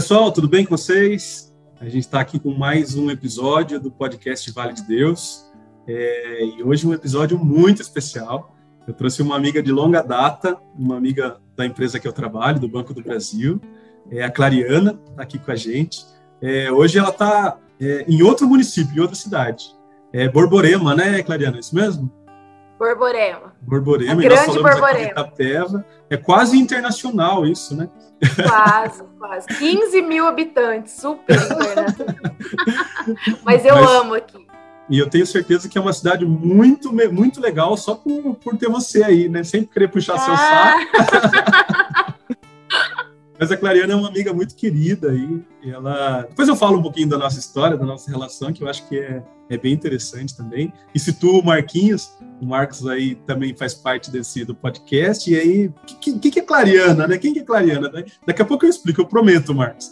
Pessoal, tudo bem com vocês? A gente está aqui com mais um episódio do podcast Vale de Deus. É, e hoje um episódio muito especial. Eu trouxe uma amiga de longa data, uma amiga da empresa que eu trabalho, do Banco do Brasil, é a Clariana, está aqui com a gente. É, hoje ela está é, em outro município, em outra cidade. É Borborema, né, Clariana? É isso mesmo? Borborema. Borborema, a grande Borborema. Itapeva. É quase internacional isso, né? Quase, quase. 15 mil habitantes, super internacional. Mas eu Mas, amo aqui. E eu tenho certeza que é uma cidade muito, muito legal só por, por ter você aí, né? Sempre querer puxar ah. seu saco. Mas a Clariana é uma amiga muito querida. E ela... Depois eu falo um pouquinho da nossa história, da nossa relação, que eu acho que é, é bem interessante também. E se tu, o Marquinhos, o Marcos aí também faz parte desse do podcast. E aí, o que, que, que, é Clariana, né? Quem que é Clariana? Daqui a pouco eu explico, eu prometo, Marcos.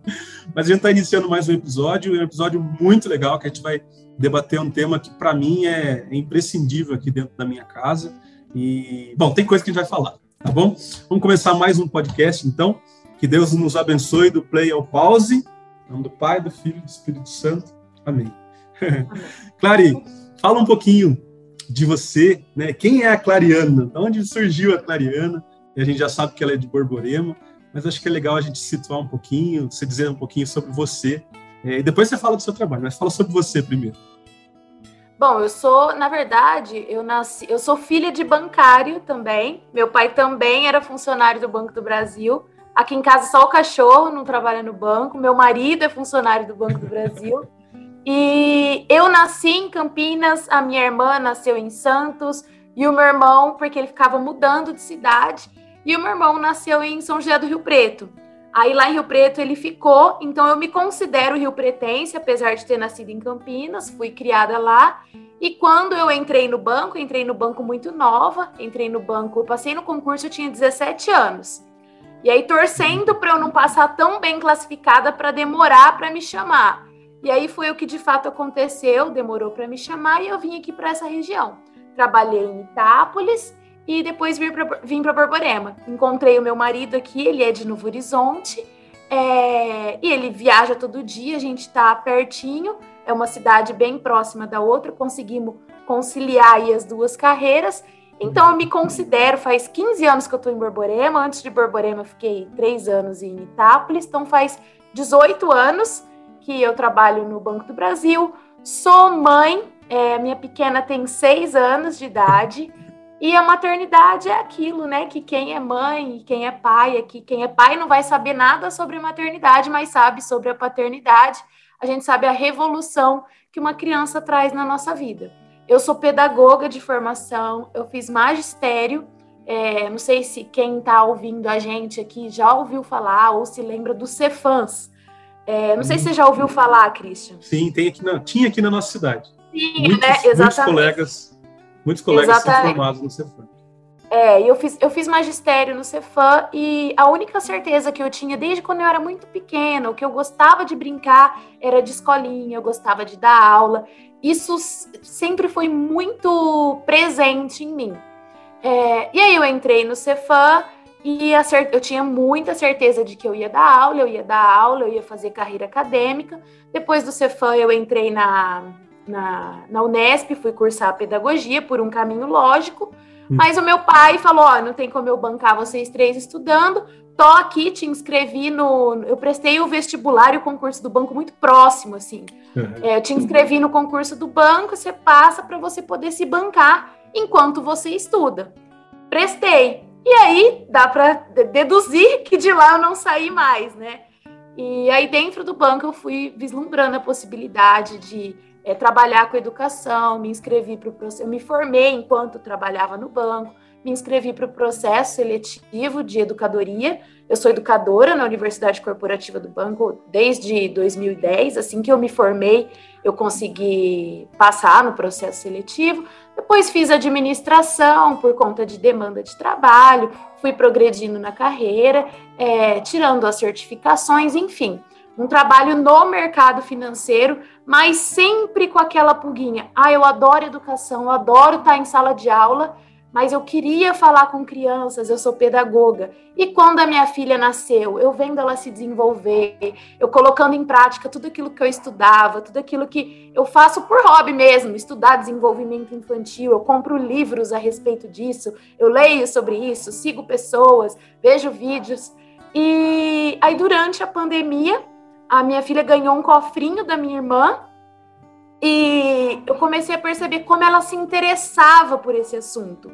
Mas a gente está iniciando mais um episódio, um episódio muito legal que a gente vai debater um tema que para mim é, é imprescindível aqui dentro da minha casa. E, bom, tem coisa que a gente vai falar tá bom? Vamos começar mais um podcast, então. Que Deus nos abençoe do play ao pause. Em nome do Pai, do Filho e do Espírito Santo. Amém. Clary, fala um pouquinho de você, né? Quem é a Clariana? De onde surgiu a Clariana? A gente já sabe que ela é de Borborema, mas acho que é legal a gente situar um pouquinho, você dizer um pouquinho sobre você. É, e depois você fala do seu trabalho, mas fala sobre você primeiro. Bom, eu sou, na verdade, eu nasci, eu sou filha de bancário também. Meu pai também era funcionário do Banco do Brasil. Aqui em casa só o cachorro não trabalha no banco. Meu marido é funcionário do Banco do Brasil. E eu nasci em Campinas, a minha irmã nasceu em Santos e o meu irmão, porque ele ficava mudando de cidade, e o meu irmão nasceu em São José do Rio Preto. Aí lá em Rio Preto ele ficou, então eu me considero rio pretense, apesar de ter nascido em Campinas, fui criada lá. E quando eu entrei no banco, entrei no banco muito nova, entrei no banco, passei no concurso, eu tinha 17 anos. E aí torcendo para eu não passar tão bem classificada para demorar para me chamar. E aí foi o que de fato aconteceu, demorou para me chamar e eu vim aqui para essa região. Trabalhei em Itápolis e depois vim para Borborema. Encontrei o meu marido aqui, ele é de Novo Horizonte, é, e ele viaja todo dia, a gente está pertinho, é uma cidade bem próxima da outra, conseguimos conciliar as duas carreiras. Então, eu me considero, faz 15 anos que eu estou em Borborema, antes de Borborema eu fiquei 3 anos em Itápolis, então faz 18 anos que eu trabalho no Banco do Brasil, sou mãe, é, minha pequena tem 6 anos de idade, e a maternidade é aquilo, né? Que quem é mãe, quem é pai, é que quem é pai não vai saber nada sobre maternidade, mas sabe sobre a paternidade. A gente sabe a revolução que uma criança traz na nossa vida. Eu sou pedagoga de formação, eu fiz magistério. É, não sei se quem está ouvindo a gente aqui já ouviu falar ou se lembra do Cefans. É, não sei se você já ouviu falar, Christian. Sim, tem aqui na, tinha aqui na nossa cidade. Sim, muitos, né? Exatamente. Muitos colegas Muitos colegas Exatamente. são formados no Cefam. É, eu fiz, eu fiz magistério no Cefam e a única certeza que eu tinha desde quando eu era muito pequena, o que eu gostava de brincar era de escolinha, eu gostava de dar aula. Isso sempre foi muito presente em mim. É, e aí eu entrei no Cefam e eu tinha muita certeza de que eu ia dar aula, eu ia dar aula, eu ia fazer carreira acadêmica. Depois do Cefam eu entrei na na, na Unesp, fui cursar pedagogia por um caminho lógico, hum. mas o meu pai falou: Ó, oh, não tem como eu bancar vocês três estudando, tô aqui, te inscrevi no. Eu prestei o vestibular e o concurso do banco muito próximo, assim. Uhum. É, eu te inscrevi no concurso do banco, você passa para você poder se bancar enquanto você estuda. Prestei. E aí dá para deduzir que de lá eu não saí mais, né? E aí dentro do banco eu fui vislumbrando a possibilidade de é, trabalhar com educação, me inscrevi para o processo, eu me formei enquanto trabalhava no banco, me inscrevi para o processo seletivo de educadoria. Eu sou educadora na Universidade Corporativa do Banco desde 2010. Assim que eu me formei, eu consegui passar no processo seletivo. Depois fiz administração por conta de demanda de trabalho, fui progredindo na carreira, é, tirando as certificações, enfim um trabalho no mercado financeiro, mas sempre com aquela pulguinha. Ah, eu adoro educação, eu adoro estar em sala de aula, mas eu queria falar com crianças, eu sou pedagoga. E quando a minha filha nasceu, eu vendo ela se desenvolver, eu colocando em prática tudo aquilo que eu estudava, tudo aquilo que eu faço por hobby mesmo, estudar desenvolvimento infantil, eu compro livros a respeito disso, eu leio sobre isso, sigo pessoas, vejo vídeos. E aí, durante a pandemia, a minha filha ganhou um cofrinho da minha irmã e eu comecei a perceber como ela se interessava por esse assunto,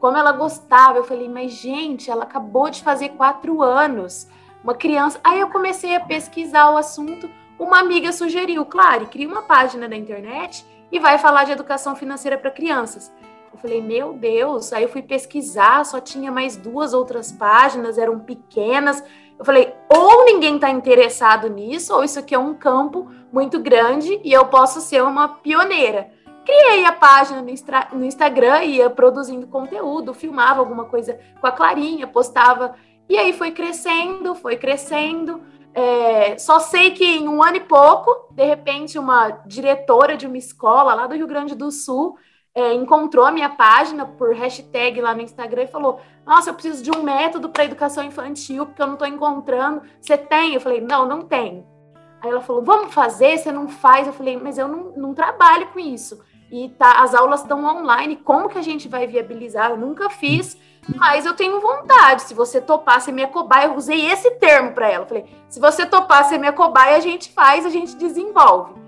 como ela gostava. Eu falei, mas gente, ela acabou de fazer quatro anos, uma criança. Aí eu comecei a pesquisar o assunto. Uma amiga sugeriu, claro, cria uma página na internet e vai falar de educação financeira para crianças. Eu falei, meu Deus. Aí eu fui pesquisar, só tinha mais duas outras páginas, eram pequenas. Eu falei, ou ninguém está interessado nisso, ou isso aqui é um campo muito grande e eu posso ser uma pioneira. Criei a página no, no Instagram, ia produzindo conteúdo, filmava alguma coisa com a Clarinha, postava. E aí foi crescendo, foi crescendo. É, só sei que em um ano e pouco, de repente, uma diretora de uma escola lá do Rio Grande do Sul é, encontrou a minha página por hashtag lá no Instagram e falou: Nossa, eu preciso de um método para educação infantil, porque eu não estou encontrando. Você tem? Eu falei: Não, não tenho. Aí ela falou: Vamos fazer? Você não faz? Eu falei: Mas eu não, não trabalho com isso. E tá, as aulas estão online, como que a gente vai viabilizar? Eu nunca fiz, mas eu tenho vontade. Se você topar ser minha cobaia, eu usei esse termo para ela. Eu falei: Se você topar ser minha cobaia, a gente faz, a gente desenvolve.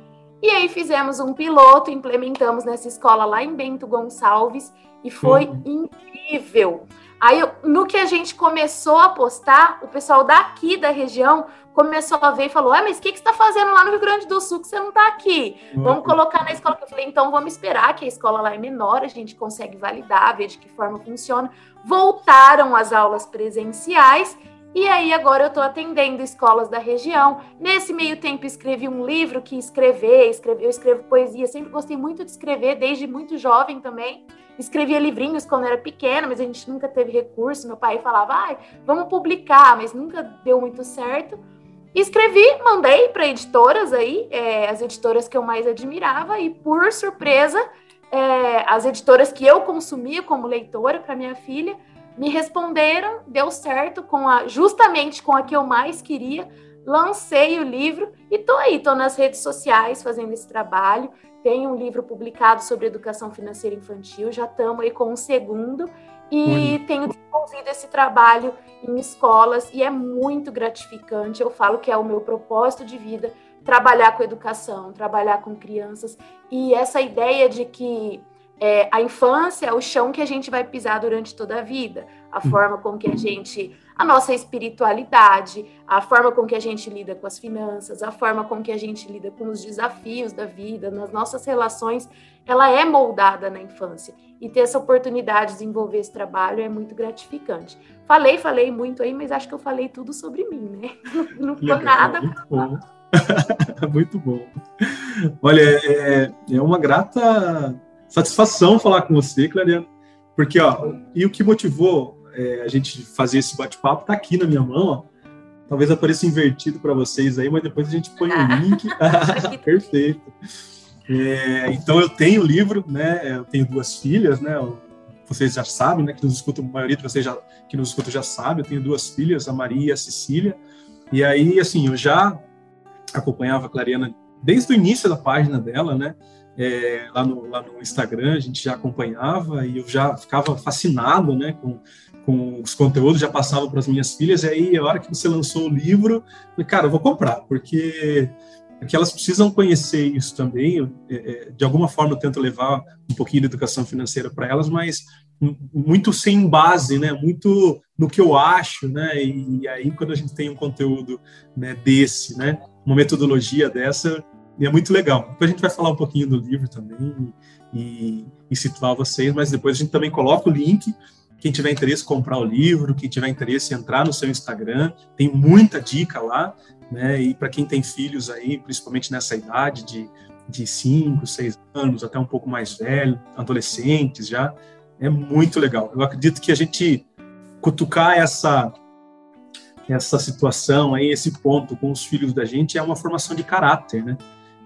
E aí fizemos um piloto, implementamos nessa escola lá em Bento Gonçalves e foi uhum. incrível. Aí, no que a gente começou a postar, o pessoal daqui da região começou a ver e falou: Ah, mas o que, que você está fazendo lá no Rio Grande do Sul que você não está aqui? Vamos uhum. colocar na escola. Eu falei: então vamos esperar, que a escola lá é menor, a gente consegue validar, ver de que forma funciona. Voltaram as aulas presenciais e aí agora eu estou atendendo escolas da região. Nesse meio tempo escrevi um livro que escrever, escrever, eu escrevo poesia, sempre gostei muito de escrever, desde muito jovem também. Escrevia livrinhos quando era pequena, mas a gente nunca teve recurso. Meu pai falava, ah, vamos publicar, mas nunca deu muito certo. Escrevi, mandei para editoras aí, é, as editoras que eu mais admirava, e por surpresa, é, as editoras que eu consumia como leitora para minha filha, me responderam, deu certo com a justamente com a que eu mais queria. Lancei o livro e tô aí, tô nas redes sociais fazendo esse trabalho. Tenho um livro publicado sobre educação financeira infantil, já estamos aí com o segundo e tenho desenvolvido esse trabalho em escolas e é muito gratificante. Eu falo que é o meu propósito de vida trabalhar com educação, trabalhar com crianças e essa ideia de que é, a infância é o chão que a gente vai pisar durante toda a vida, a hum. forma com que a gente, a nossa espiritualidade, a forma com que a gente lida com as finanças, a forma com que a gente lida com os desafios da vida, nas nossas relações, ela é moldada na infância. E ter essa oportunidade de desenvolver esse trabalho é muito gratificante. Falei, falei muito aí, mas acho que eu falei tudo sobre mim, né? Não foi nada. Muito bom. muito bom. Olha, é, é uma grata satisfação falar com você, Clariana, porque, ó, e o que motivou é, a gente fazer esse bate-papo está aqui na minha mão, ó. Talvez apareça invertido para vocês aí, mas depois a gente põe o link. Perfeito. É, então eu tenho o livro, né? Eu tenho duas filhas, né? Vocês já sabem, né? Que nos escutam, a maioria de vocês já, que nos escutam já sabe. Eu tenho duas filhas, a Maria e a Cecília. E aí, assim, eu já acompanhava a Clariana desde o início da página dela, né? É, lá, no, lá no Instagram, a gente já acompanhava e eu já ficava fascinado né, com, com os conteúdos, já passava para as minhas filhas, e aí, a hora que você lançou o livro, falei, cara, eu vou comprar, porque, porque elas precisam conhecer isso também. Eu, é, é de alguma forma, eu tento levar um pouquinho de educação financeira para elas, mas muito sem base, né? Muito no que eu acho, né? E, e aí, quando a gente tem um conteúdo né, desse, né? Uma metodologia dessa, e é muito legal. Depois a gente vai falar um pouquinho do livro também e, e situar vocês, mas depois a gente também coloca o link. Quem tiver interesse em comprar o livro, quem tiver interesse em entrar no seu Instagram, tem muita dica lá, né? E para quem tem filhos aí, principalmente nessa idade de, de 5, 6 anos, até um pouco mais velho, adolescentes já, é muito legal. Eu acredito que a gente cutucar essa essa situação aí, esse ponto com os filhos da gente é uma formação de caráter, né?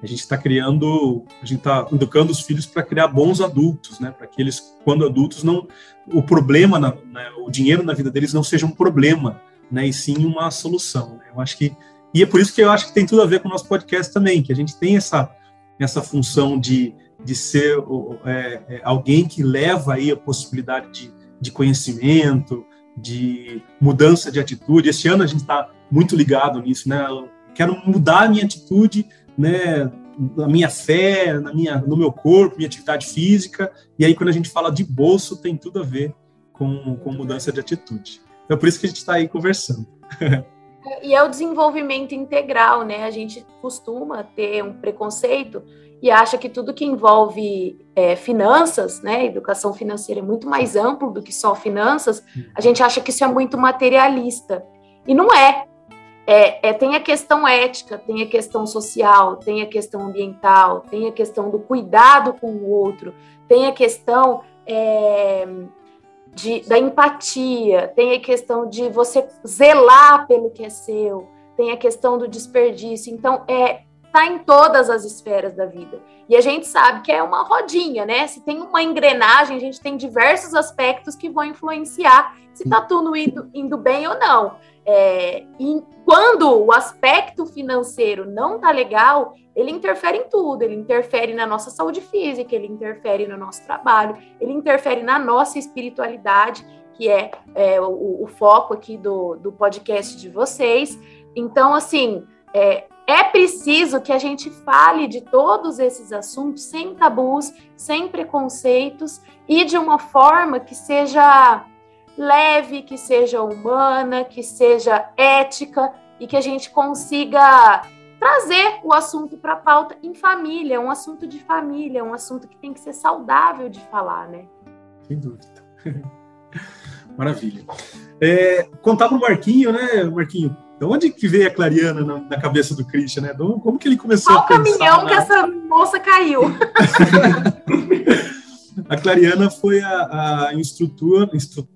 A gente está criando, a gente está educando os filhos para criar bons adultos, né? Para que eles, quando adultos, não o problema, na, né, o dinheiro na vida deles não seja um problema, né? E sim uma solução. Né? Eu acho que e é por isso que eu acho que tem tudo a ver com o nosso podcast também, que a gente tem essa essa função de, de ser é, é, alguém que leva aí a possibilidade de, de conhecimento, de mudança de atitude. Este ano a gente está muito ligado nisso, né? Eu quero mudar a minha atitude, né? Na minha fé, na minha, no meu corpo, minha atividade física. E aí, quando a gente fala de bolso, tem tudo a ver com, com mudança de atitude. Então, é por isso que a gente está aí conversando. E é o desenvolvimento integral, né? A gente costuma ter um preconceito e acha que tudo que envolve é, finanças, né, educação financeira é muito mais amplo do que só finanças, a gente acha que isso é muito materialista. E não é. É, é, tem a questão ética, tem a questão social, tem a questão ambiental, tem a questão do cuidado com o outro, tem a questão é, de, da empatia, tem a questão de você zelar pelo que é seu, tem a questão do desperdício. Então, é, está em todas as esferas da vida. E a gente sabe que é uma rodinha, né? Se tem uma engrenagem, a gente tem diversos aspectos que vão influenciar se está tudo indo, indo, bem ou não. É, e quando o aspecto financeiro não está legal, ele interfere em tudo. Ele interfere na nossa saúde física, ele interfere no nosso trabalho, ele interfere na nossa espiritualidade, que é, é o, o, foco aqui do, do podcast de vocês. Então, assim, é, é preciso que a gente fale de todos esses assuntos sem tabus, sem preconceitos e de uma forma que seja leve, que seja humana, que seja ética e que a gente consiga trazer o assunto para a pauta em família, um assunto de família, um assunto que tem que ser saudável de falar, né? Sem dúvida. Maravilha. É, contar para o Marquinho, né, Marquinho? De onde que veio a Clariana na, na cabeça do Christian, né? como que ele começou Qual a pensar? caminhão na... que essa moça caiu? a Clariana foi a, a instrutora, instru,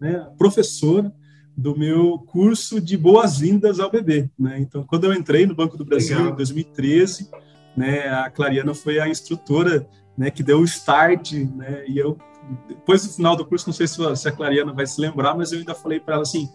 né, professora do meu curso de boas-vindas ao bebê, né? Então, quando eu entrei no Banco do Brasil Legal. em 2013, né, a Clariana foi a instrutora, né, que deu o start, né? E eu depois do final do curso, não sei se a Clariana vai se lembrar, mas eu ainda falei para ela assim,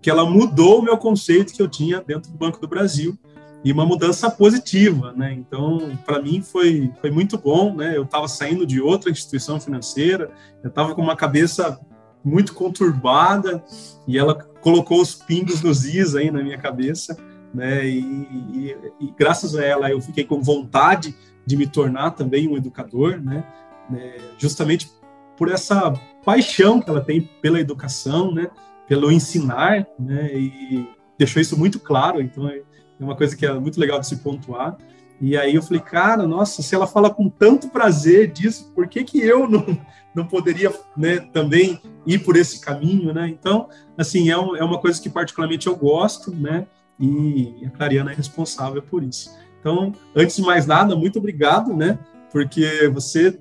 que ela mudou o meu conceito que eu tinha dentro do Banco do Brasil e uma mudança positiva, né? Então, para mim foi foi muito bom, né? Eu estava saindo de outra instituição financeira, eu estava com uma cabeça muito conturbada e ela colocou os pingos nos is aí na minha cabeça, né? E, e, e graças a ela eu fiquei com vontade de me tornar também um educador, né? É, justamente por essa paixão que ela tem pela educação, né? Pelo ensinar, né? E deixou isso muito claro. Então é uma coisa que é muito legal de se pontuar. E aí eu falei, cara, nossa, se ela fala com tanto prazer disso, por que que eu não, não poderia né, também ir por esse caminho, né? Então, assim, é, um, é uma coisa que particularmente eu gosto, né? E a Clariana é responsável por isso. Então, antes de mais nada, muito obrigado, né? Porque você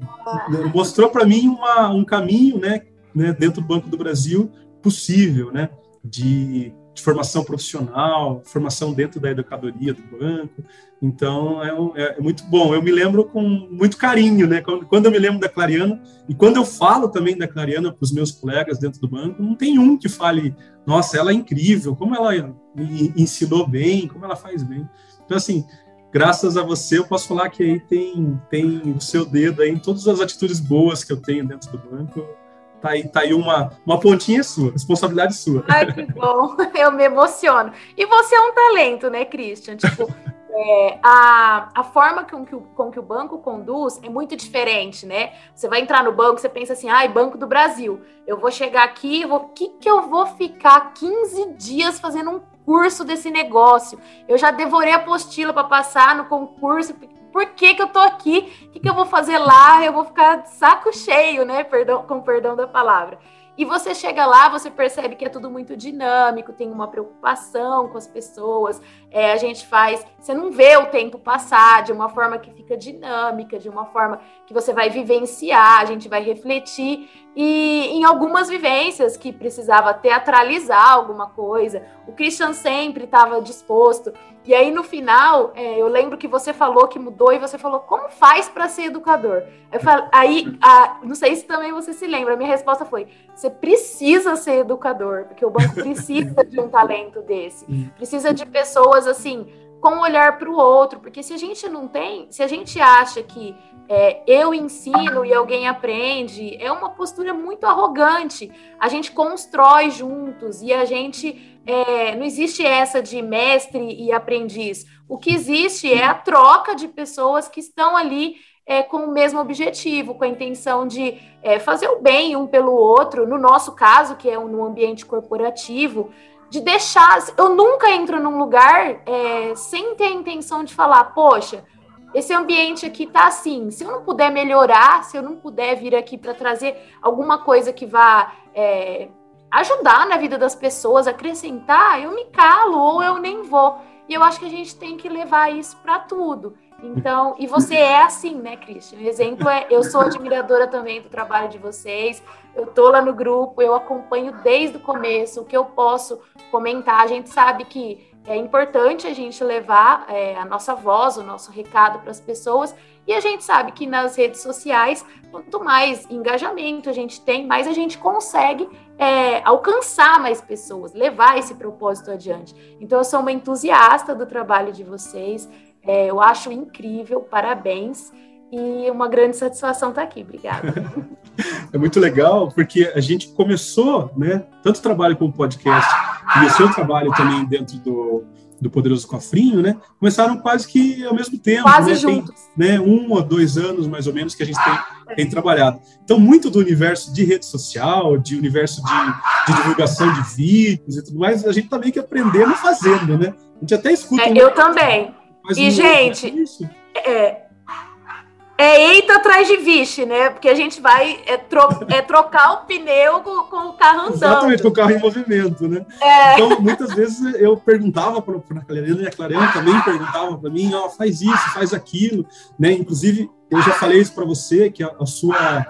mostrou para mim uma, um caminho, né, né, dentro do Banco do Brasil, possível, né? De, de, formação profissional, formação dentro da educadoria do banco. Então, é, um, é, é, muito bom. Eu me lembro com muito carinho, né? Quando, quando, eu me lembro da Clariana, e quando eu falo também da Clariana para os meus colegas dentro do banco, não tem um que fale, nossa, ela é incrível, como ela ensinou bem, como ela faz bem. Então, assim, graças a você, eu posso falar que aí tem, tem o seu dedo aí em todas as atitudes boas que eu tenho dentro do banco Tá aí, tá aí uma, uma pontinha sua, responsabilidade sua. Ai, que bom, eu me emociono. E você é um talento, né, Christian? Tipo, é, a, a forma com que, o, com que o banco conduz é muito diferente, né? Você vai entrar no banco, você pensa assim, ai, Banco do Brasil, eu vou chegar aqui, o que, que eu vou ficar 15 dias fazendo um curso desse negócio? Eu já devorei a apostila para passar no concurso, por que, que eu tô aqui? O que, que eu vou fazer lá? Eu vou ficar saco cheio, né? Perdão, com perdão da palavra. E você chega lá, você percebe que é tudo muito dinâmico, tem uma preocupação com as pessoas, é, a gente faz. Você não vê o tempo passar de uma forma que fica dinâmica, de uma forma que você vai vivenciar, a gente vai refletir. E em algumas vivências que precisava teatralizar alguma coisa, o Christian sempre estava disposto. E aí no final, é, eu lembro que você falou que mudou e você falou como faz para ser educador. Eu falei, aí, a, não sei se também você se lembra. A minha resposta foi: você precisa ser educador, porque o banco precisa de um talento desse, precisa de pessoas assim com um olhar para o outro, porque se a gente não tem, se a gente acha que é, eu ensino e alguém aprende, é uma postura muito arrogante. A gente constrói juntos e a gente é, não existe essa de mestre e aprendiz. O que existe é a troca de pessoas que estão ali é, com o mesmo objetivo, com a intenção de é, fazer o bem um pelo outro. No nosso caso, que é um, no ambiente corporativo, de deixar. Eu nunca entro num lugar é, sem ter a intenção de falar, poxa esse ambiente aqui tá assim. Se eu não puder melhorar, se eu não puder vir aqui para trazer alguma coisa que vá é, ajudar na vida das pessoas, acrescentar, eu me calo ou eu nem vou. E eu acho que a gente tem que levar isso para tudo. Então, e você é assim, né, Christian? O exemplo é, eu sou admiradora também do trabalho de vocês. Eu tô lá no grupo, eu acompanho desde o começo o que eu posso comentar. A gente sabe que é importante a gente levar é, a nossa voz, o nosso recado para as pessoas. E a gente sabe que nas redes sociais, quanto mais engajamento a gente tem, mais a gente consegue é, alcançar mais pessoas, levar esse propósito adiante. Então, eu sou uma entusiasta do trabalho de vocês. É, eu acho incrível, parabéns. E uma grande satisfação estar aqui. Obrigada. é muito legal, porque a gente começou, né, tanto o trabalho com o podcast e o seu trabalho também dentro do, do Poderoso Cofrinho, né, começaram quase que ao mesmo tempo. Quase né, juntos. Tem, né, um ou dois anos, mais ou menos, que a gente tem, tem trabalhado. Então, muito do universo de rede social, de universo de, de divulgação de vídeos e tudo mais, a gente está meio que aprendendo fazendo, né? A gente até escuta... É, eu também. E, gente... É, é eita atrás de vixe, né? Porque a gente vai é, tro é trocar o pneu com, com, o carro andando. Exatamente, com o carro em movimento, né? É. Então, muitas vezes eu perguntava para a Clariana e a Clariana também perguntava para mim, ó, oh, faz isso, faz aquilo, né? Inclusive, eu já falei isso para você, que a, a, sua,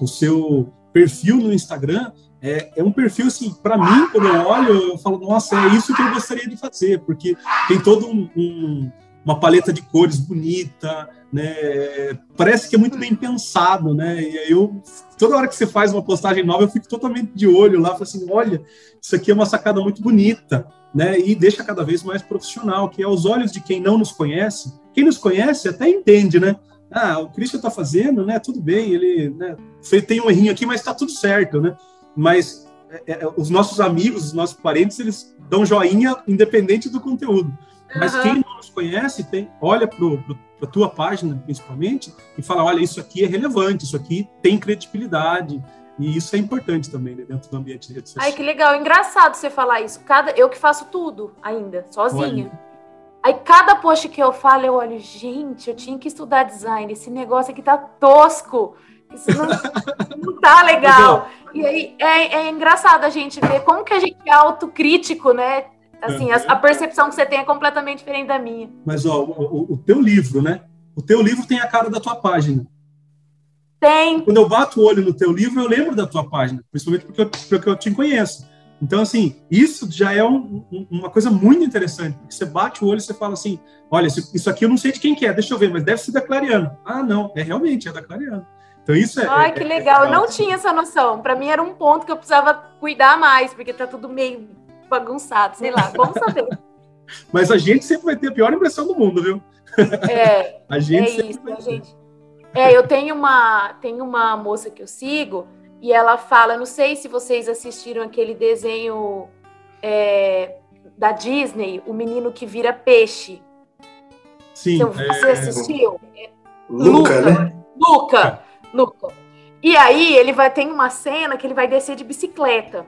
o seu perfil no Instagram é, é um perfil, assim, para mim, quando eu olho, eu falo, nossa, é isso que eu gostaria de fazer, porque tem todo um, um uma paleta de cores bonita, né? Parece que é muito bem pensado, né? E aí eu toda hora que você faz uma postagem nova, eu fico totalmente de olho lá, falo assim, olha, isso aqui é uma sacada muito bonita, né? E deixa cada vez mais profissional, que é aos olhos de quem não nos conhece. Quem nos conhece até entende, né? Ah, o Christian está fazendo, né? Tudo bem, ele né, tem um errinho aqui, mas está tudo certo, né? Mas é, é, os nossos amigos, os nossos parentes, eles dão joinha independente do conteúdo. Mas uhum. quem não nos conhece, tem, olha para a tua página, principalmente, e fala: olha, isso aqui é relevante, isso aqui tem credibilidade. E isso é importante também, né, dentro do ambiente de redes sociais. Ai, que legal. Engraçado você falar isso. Cada, eu que faço tudo ainda, sozinha. Olha. Aí cada post que eu falo, eu olho, gente, eu tinha que estudar design. Esse negócio aqui tá tosco. Isso não, não tá legal. E aí é, é engraçado a gente ver como que a gente é autocrítico, né? Assim, a, a, percepção que você tem é completamente diferente da minha. Mas, ó, o, o, teu livro, né? O teu livro tem a cara da tua página. Tem. Quando eu bato o olho no teu livro, eu lembro da tua página, principalmente porque eu, porque eu te conheço. Então, assim, isso já é um, um, uma coisa muito interessante, porque você bate o olho e você fala assim, olha, isso aqui eu não sei de quem que é, deixa eu ver, mas deve ser da Clariana. Ah, não, é realmente, é da Clariana. Então isso é. Ai, que é, legal. É. Eu não tinha essa noção. Para mim era um ponto que eu precisava cuidar mais, porque tá tudo meio bagunçado, sei lá, bom saber. Mas a gente sempre vai ter a pior impressão do mundo, viu? É, a gente é isso, a gente. É, eu tenho uma, tenho uma moça que eu sigo e ela fala, não sei se vocês assistiram aquele desenho é, da Disney, o menino que vira peixe. Sim. Então, você é... assistiu? Luca, Luca, né? Luca, Luca. E aí ele vai tem uma cena que ele vai descer de bicicleta.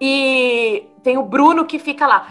E tem o Bruno que fica lá.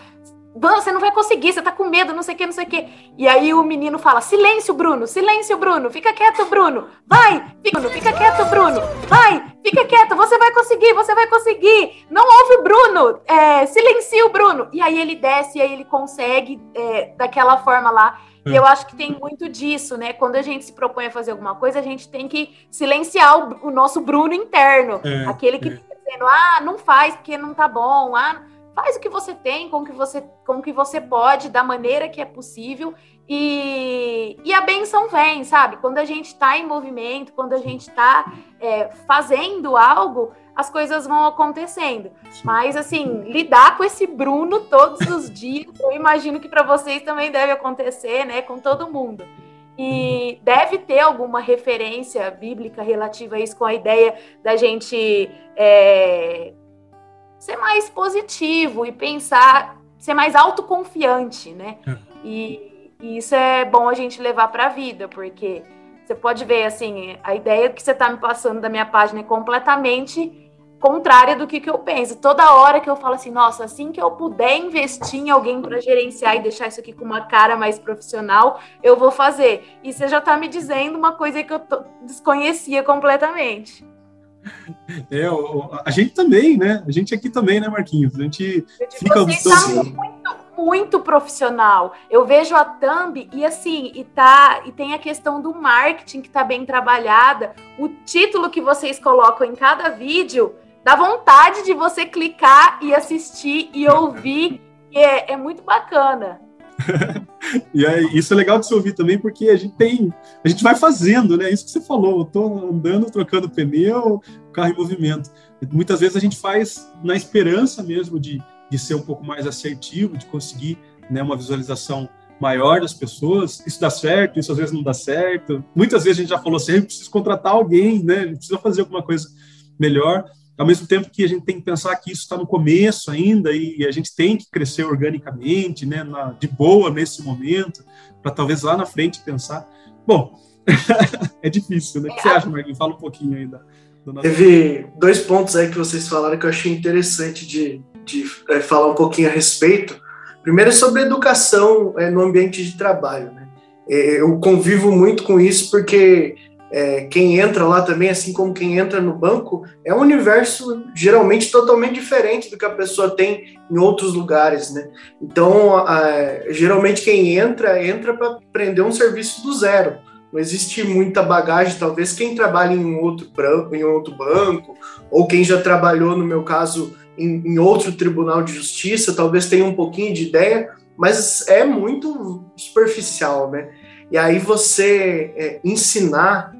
Você não vai conseguir, você tá com medo, não sei o que, não sei o que. E aí o menino fala: Silêncio, Bruno, silêncio, Bruno, fica quieto, Bruno, vai, Bruno, fica quieto, Bruno, vai, Fica quieto, você vai conseguir, você vai conseguir. Não ouve o Bruno, é, silencia o Bruno. E aí ele desce, e aí ele consegue é, daquela forma lá. E eu acho que tem muito disso, né? Quando a gente se propõe a fazer alguma coisa, a gente tem que silenciar o, o nosso Bruno interno. É, aquele que é. fica dizendo, ah, não faz porque não tá bom, ah, faz o que você tem, com o que você, com o que você pode, da maneira que é possível. E, e a benção vem, sabe? Quando a gente está em movimento, quando a gente está é, fazendo algo, as coisas vão acontecendo. Mas, assim, lidar com esse Bruno todos os dias, eu imagino que para vocês também deve acontecer, né? Com todo mundo. E deve ter alguma referência bíblica relativa a isso, com a ideia da gente é, ser mais positivo e pensar, ser mais autoconfiante, né? É. E e isso é bom a gente levar para a vida, porque você pode ver, assim, a ideia que você está me passando da minha página é completamente contrária do que, que eu penso. Toda hora que eu falo assim, nossa, assim que eu puder investir em alguém para gerenciar e deixar isso aqui com uma cara mais profissional, eu vou fazer. E você já está me dizendo uma coisa que eu desconhecia completamente. É, a gente também, né? A gente aqui também, né, Marquinhos? A gente fica... Vocês tá muito muito profissional. Eu vejo a thumb e assim, e tá, e tem a questão do marketing que tá bem trabalhada. O título que vocês colocam em cada vídeo dá vontade de você clicar e assistir e ouvir. E é, é muito bacana. e é, isso é legal de se ouvir também, porque a gente tem, a gente vai fazendo, né? Isso que você falou, eu tô andando, trocando pneu, carro em movimento. Muitas vezes a gente faz na esperança mesmo de de ser um pouco mais assertivo, de conseguir né, uma visualização maior das pessoas. Isso dá certo, isso às vezes não dá certo. Muitas vezes a gente já falou assim, preciso contratar alguém, né? Precisa fazer alguma coisa melhor. Ao mesmo tempo que a gente tem que pensar que isso está no começo ainda e a gente tem que crescer organicamente, né, na, de boa nesse momento, para talvez lá na frente pensar. Bom, é difícil, né? O que você acha, Marquinhos? Fala um pouquinho aí da, Teve dois pontos aí que vocês falaram que eu achei interessante de, de é, falar um pouquinho a respeito. Primeiro, sobre educação é, no ambiente de trabalho. Né? É, eu convivo muito com isso porque é, quem entra lá também, assim como quem entra no banco, é um universo geralmente totalmente diferente do que a pessoa tem em outros lugares, né? Então, a, geralmente quem entra, entra para aprender um serviço do zero. Não existe muita bagagem, talvez quem trabalha em outro, branco, em outro banco, ou quem já trabalhou, no meu caso, em, em outro tribunal de justiça, talvez tenha um pouquinho de ideia, mas é muito superficial, né? E aí você é, ensinar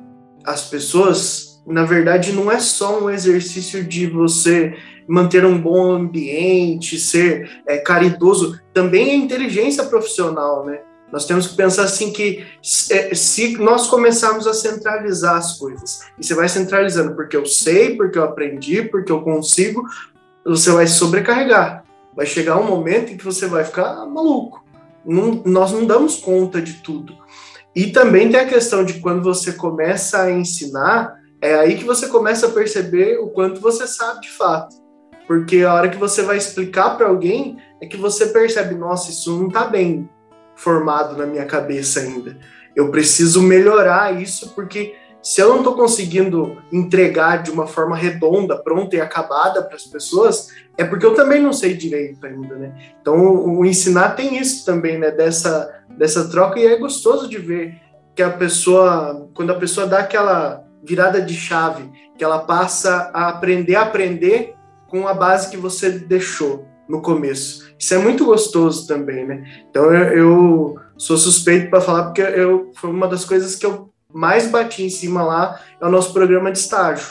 as pessoas, na verdade, não é só um exercício de você manter um bom ambiente, ser é, caridoso, também é inteligência profissional, né? Nós temos que pensar assim que é, se nós começarmos a centralizar as coisas, e você vai centralizando porque eu sei, porque eu aprendi, porque eu consigo, você vai se sobrecarregar. Vai chegar um momento em que você vai ficar maluco. Não, nós não damos conta de tudo. E também tem a questão de quando você começa a ensinar, é aí que você começa a perceber o quanto você sabe de fato. Porque a hora que você vai explicar para alguém, é que você percebe, nossa, isso não está bem formado na minha cabeça ainda. Eu preciso melhorar isso porque se eu não estou conseguindo entregar de uma forma redonda, pronta e acabada para as pessoas, é porque eu também não sei direito ainda, né? Então, o, ensinar tem isso também, né? Dessa, dessa troca, e é gostoso de ver que a pessoa, quando a pessoa dá aquela virada de chave, que ela passa a aprender a aprender com a base que você deixou no começo. Isso é muito gostoso também, né? Então, eu, eu sou suspeito para falar porque eu foi uma das coisas que eu mais bati em cima lá é o nosso programa de estágio.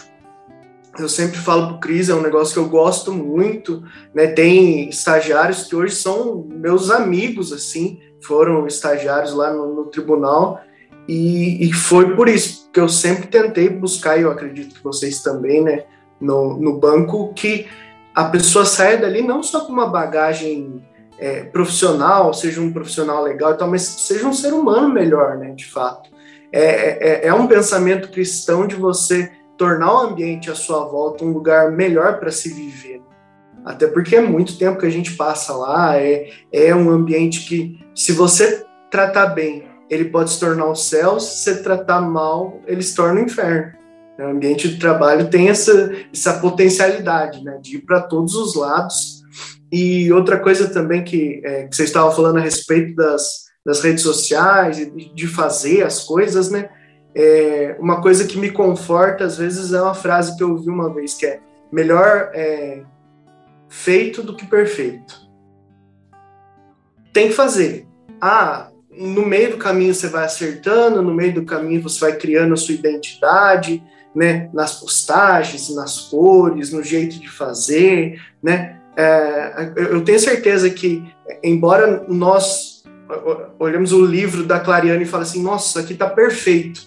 Eu sempre falo pro Cris, é um negócio que eu gosto muito, né? Tem estagiários que hoje são meus amigos, assim, foram estagiários lá no, no tribunal, e, e, foi por isso que eu sempre tentei buscar, e eu acredito que vocês também, né, no, no banco, que a pessoa saia dali não só com uma bagagem é, profissional, seja um profissional legal e tal, mas seja um ser humano melhor, né, de fato. É, é, é um pensamento cristão de você tornar o ambiente à sua volta um lugar melhor para se viver. Até porque é muito tempo que a gente passa lá, é, é um ambiente que, se você tratar bem, ele pode se tornar o céu, se você tratar mal, ele se torna o inferno. O ambiente de trabalho tem essa, essa potencialidade né, de ir para todos os lados. E outra coisa também que, é, que falando a respeito das, das redes sociais, de fazer as coisas, né? É, uma coisa que me conforta, às vezes, é uma frase que eu ouvi uma vez, que é melhor é, feito do que perfeito. Tem que fazer. Ah, no meio do caminho você vai acertando, no meio do caminho você vai criando a sua identidade, né, nas postagens, nas cores, no jeito de fazer, né? É, eu tenho certeza que, embora nós olhamos o livro da Clariane e fala assim, nossa, isso aqui está perfeito.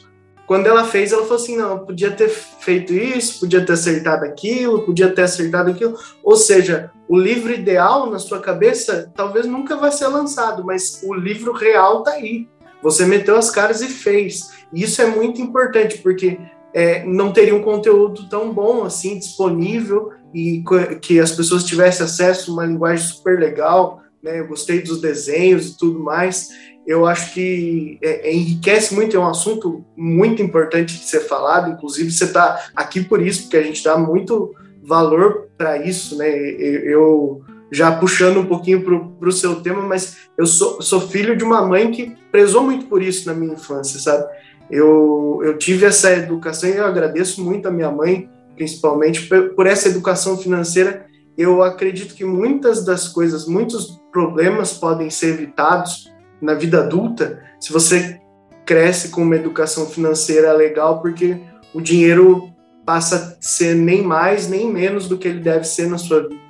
Quando ela fez, ela falou assim, não, podia ter feito isso, podia ter acertado aquilo, podia ter acertado aquilo. Ou seja, o livro ideal na sua cabeça talvez nunca vai ser lançado, mas o livro real está aí. Você meteu as caras e fez. E isso é muito importante, porque é, não teria um conteúdo tão bom assim disponível e que as pessoas tivessem acesso a uma linguagem super legal, né? Eu gostei dos desenhos e tudo mais. Eu acho que é, é, enriquece muito, é um assunto muito importante de ser falado. Inclusive, você está aqui por isso, porque a gente dá muito valor para isso, né? Eu já puxando um pouquinho para o seu tema, mas eu sou, sou filho de uma mãe que prezou muito por isso na minha infância, sabe? Eu, eu tive essa educação e eu agradeço muito a minha mãe, principalmente por essa educação financeira. Eu acredito que muitas das coisas, muitos problemas podem ser evitados na vida adulta se você cresce com uma educação financeira legal, porque o dinheiro passa a ser nem mais nem menos do que ele deve ser na sua vida.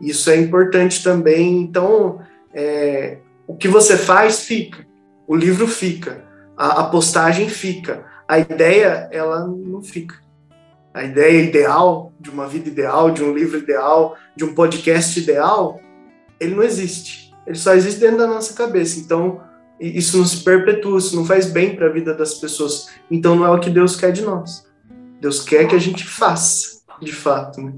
Isso é importante também. Então, é, o que você faz fica, o livro fica a, a postagem fica. A ideia, ela não fica. A ideia ideal de uma vida ideal, de um livro ideal, de um podcast ideal, ele não existe. Ele só existe dentro da nossa cabeça. Então, isso não se perpetua, isso não faz bem para a vida das pessoas. Então, não é o que Deus quer de nós. Deus quer que a gente faça, de fato. Né?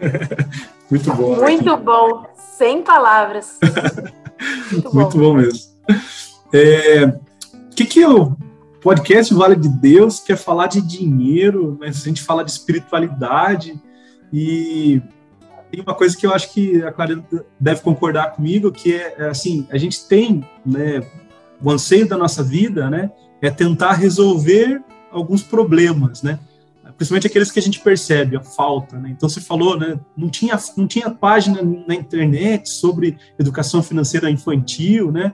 Muito bom. Muito bom. Sem palavras. Muito bom, Muito bom mesmo. É, o que, que o podcast Vale de Deus quer falar de dinheiro, mas a gente fala de espiritualidade e tem uma coisa que eu acho que a Clara deve concordar comigo, que é, é assim, a gente tem, né, o anseio da nossa vida, né, é tentar resolver alguns problemas, né, principalmente aqueles que a gente percebe a falta, né? Então você falou, né, não tinha não tinha página na internet sobre educação financeira infantil, né?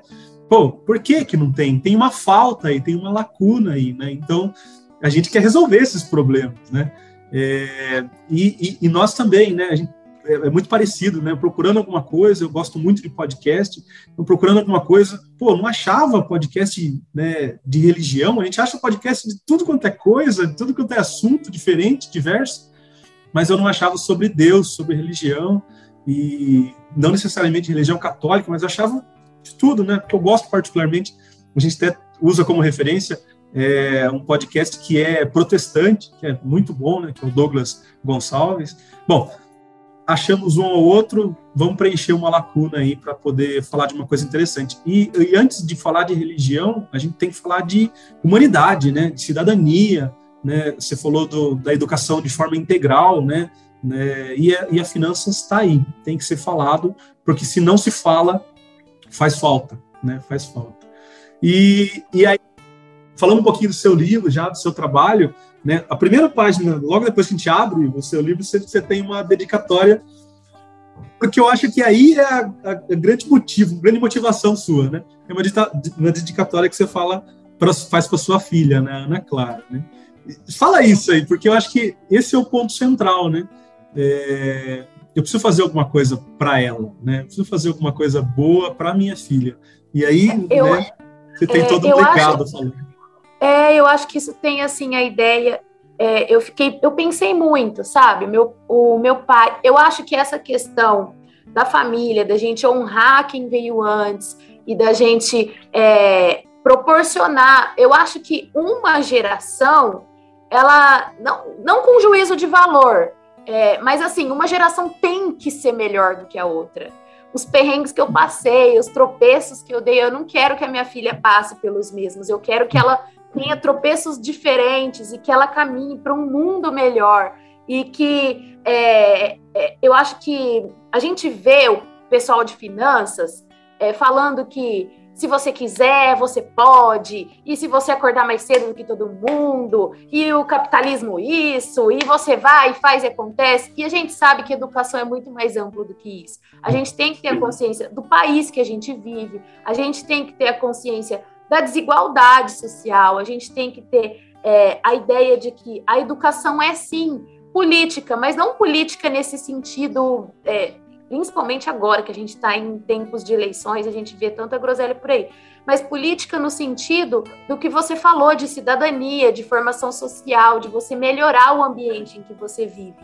pô, por que que não tem? Tem uma falta aí, tem uma lacuna aí, né? Então, a gente quer resolver esses problemas, né? É, e, e, e, nós também, né? A gente, é, é, muito parecido, né? Procurando alguma coisa, eu gosto muito de podcast, então procurando alguma coisa, pô, não achava podcast né, de religião, a gente acha podcast de tudo quanto é coisa, de tudo quanto é assunto diferente, diverso, mas eu não achava sobre Deus, sobre religião, e não necessariamente religião católica, mas eu achava de tudo, né? Porque eu gosto particularmente, a gente até usa como referência é, um podcast que é protestante, que é muito bom, né? Que é o Douglas Gonçalves. Bom, achamos um ou outro, vamos preencher uma lacuna aí para poder falar de uma coisa interessante. E, e, antes de falar de religião, a gente tem que falar de humanidade, né? De cidadania, né? Você falou do, da educação de forma integral, né? né? E, a, e a finanças está aí, tem que ser falado, porque se não se fala, faz falta, né? Faz falta. E, e aí, falando um pouquinho do seu livro, já do seu trabalho, né? A primeira página, logo depois que a gente abre o seu livro, você, você tem uma dedicatória, porque eu acho que aí é a, a, a grande motivo, a grande motivação sua, né? É uma, uma dedicatória que você fala pra, faz para sua filha, né, Ana Clara, né? Fala isso aí, porque eu acho que esse é o ponto central, né? É, eu preciso fazer alguma coisa para ela, né? Eu preciso fazer alguma coisa boa para minha filha. E aí, eu, né, você tem é, todo um legado falando. É, eu acho que isso tem assim a ideia. É, eu fiquei, eu pensei muito, sabe? Meu, o meu pai, eu acho que essa questão da família, da gente honrar quem veio antes e da gente é, proporcionar, eu acho que uma geração, ela não, não com juízo de valor, é, mas assim, uma geração tem que ser melhor do que a outra. Os perrengues que eu passei, os tropeços que eu dei, eu não quero que a minha filha passe pelos mesmos. Eu quero que ela tenha tropeços diferentes e que ela caminhe para um mundo melhor. E que é, é, eu acho que a gente vê o pessoal de finanças é, falando que se você quiser, você pode, e se você acordar mais cedo do que todo mundo, e o capitalismo isso, e você vai faz e acontece. E a gente sabe que educação é muito mais amplo do que isso. A gente tem que ter a consciência do país que a gente vive, a gente tem que ter a consciência da desigualdade social, a gente tem que ter é, a ideia de que a educação é sim política, mas não política nesse sentido é, principalmente agora que a gente está em tempos de eleições, a gente vê tanta groselha por aí. Mas política no sentido do que você falou de cidadania, de formação social, de você melhorar o ambiente em que você vive.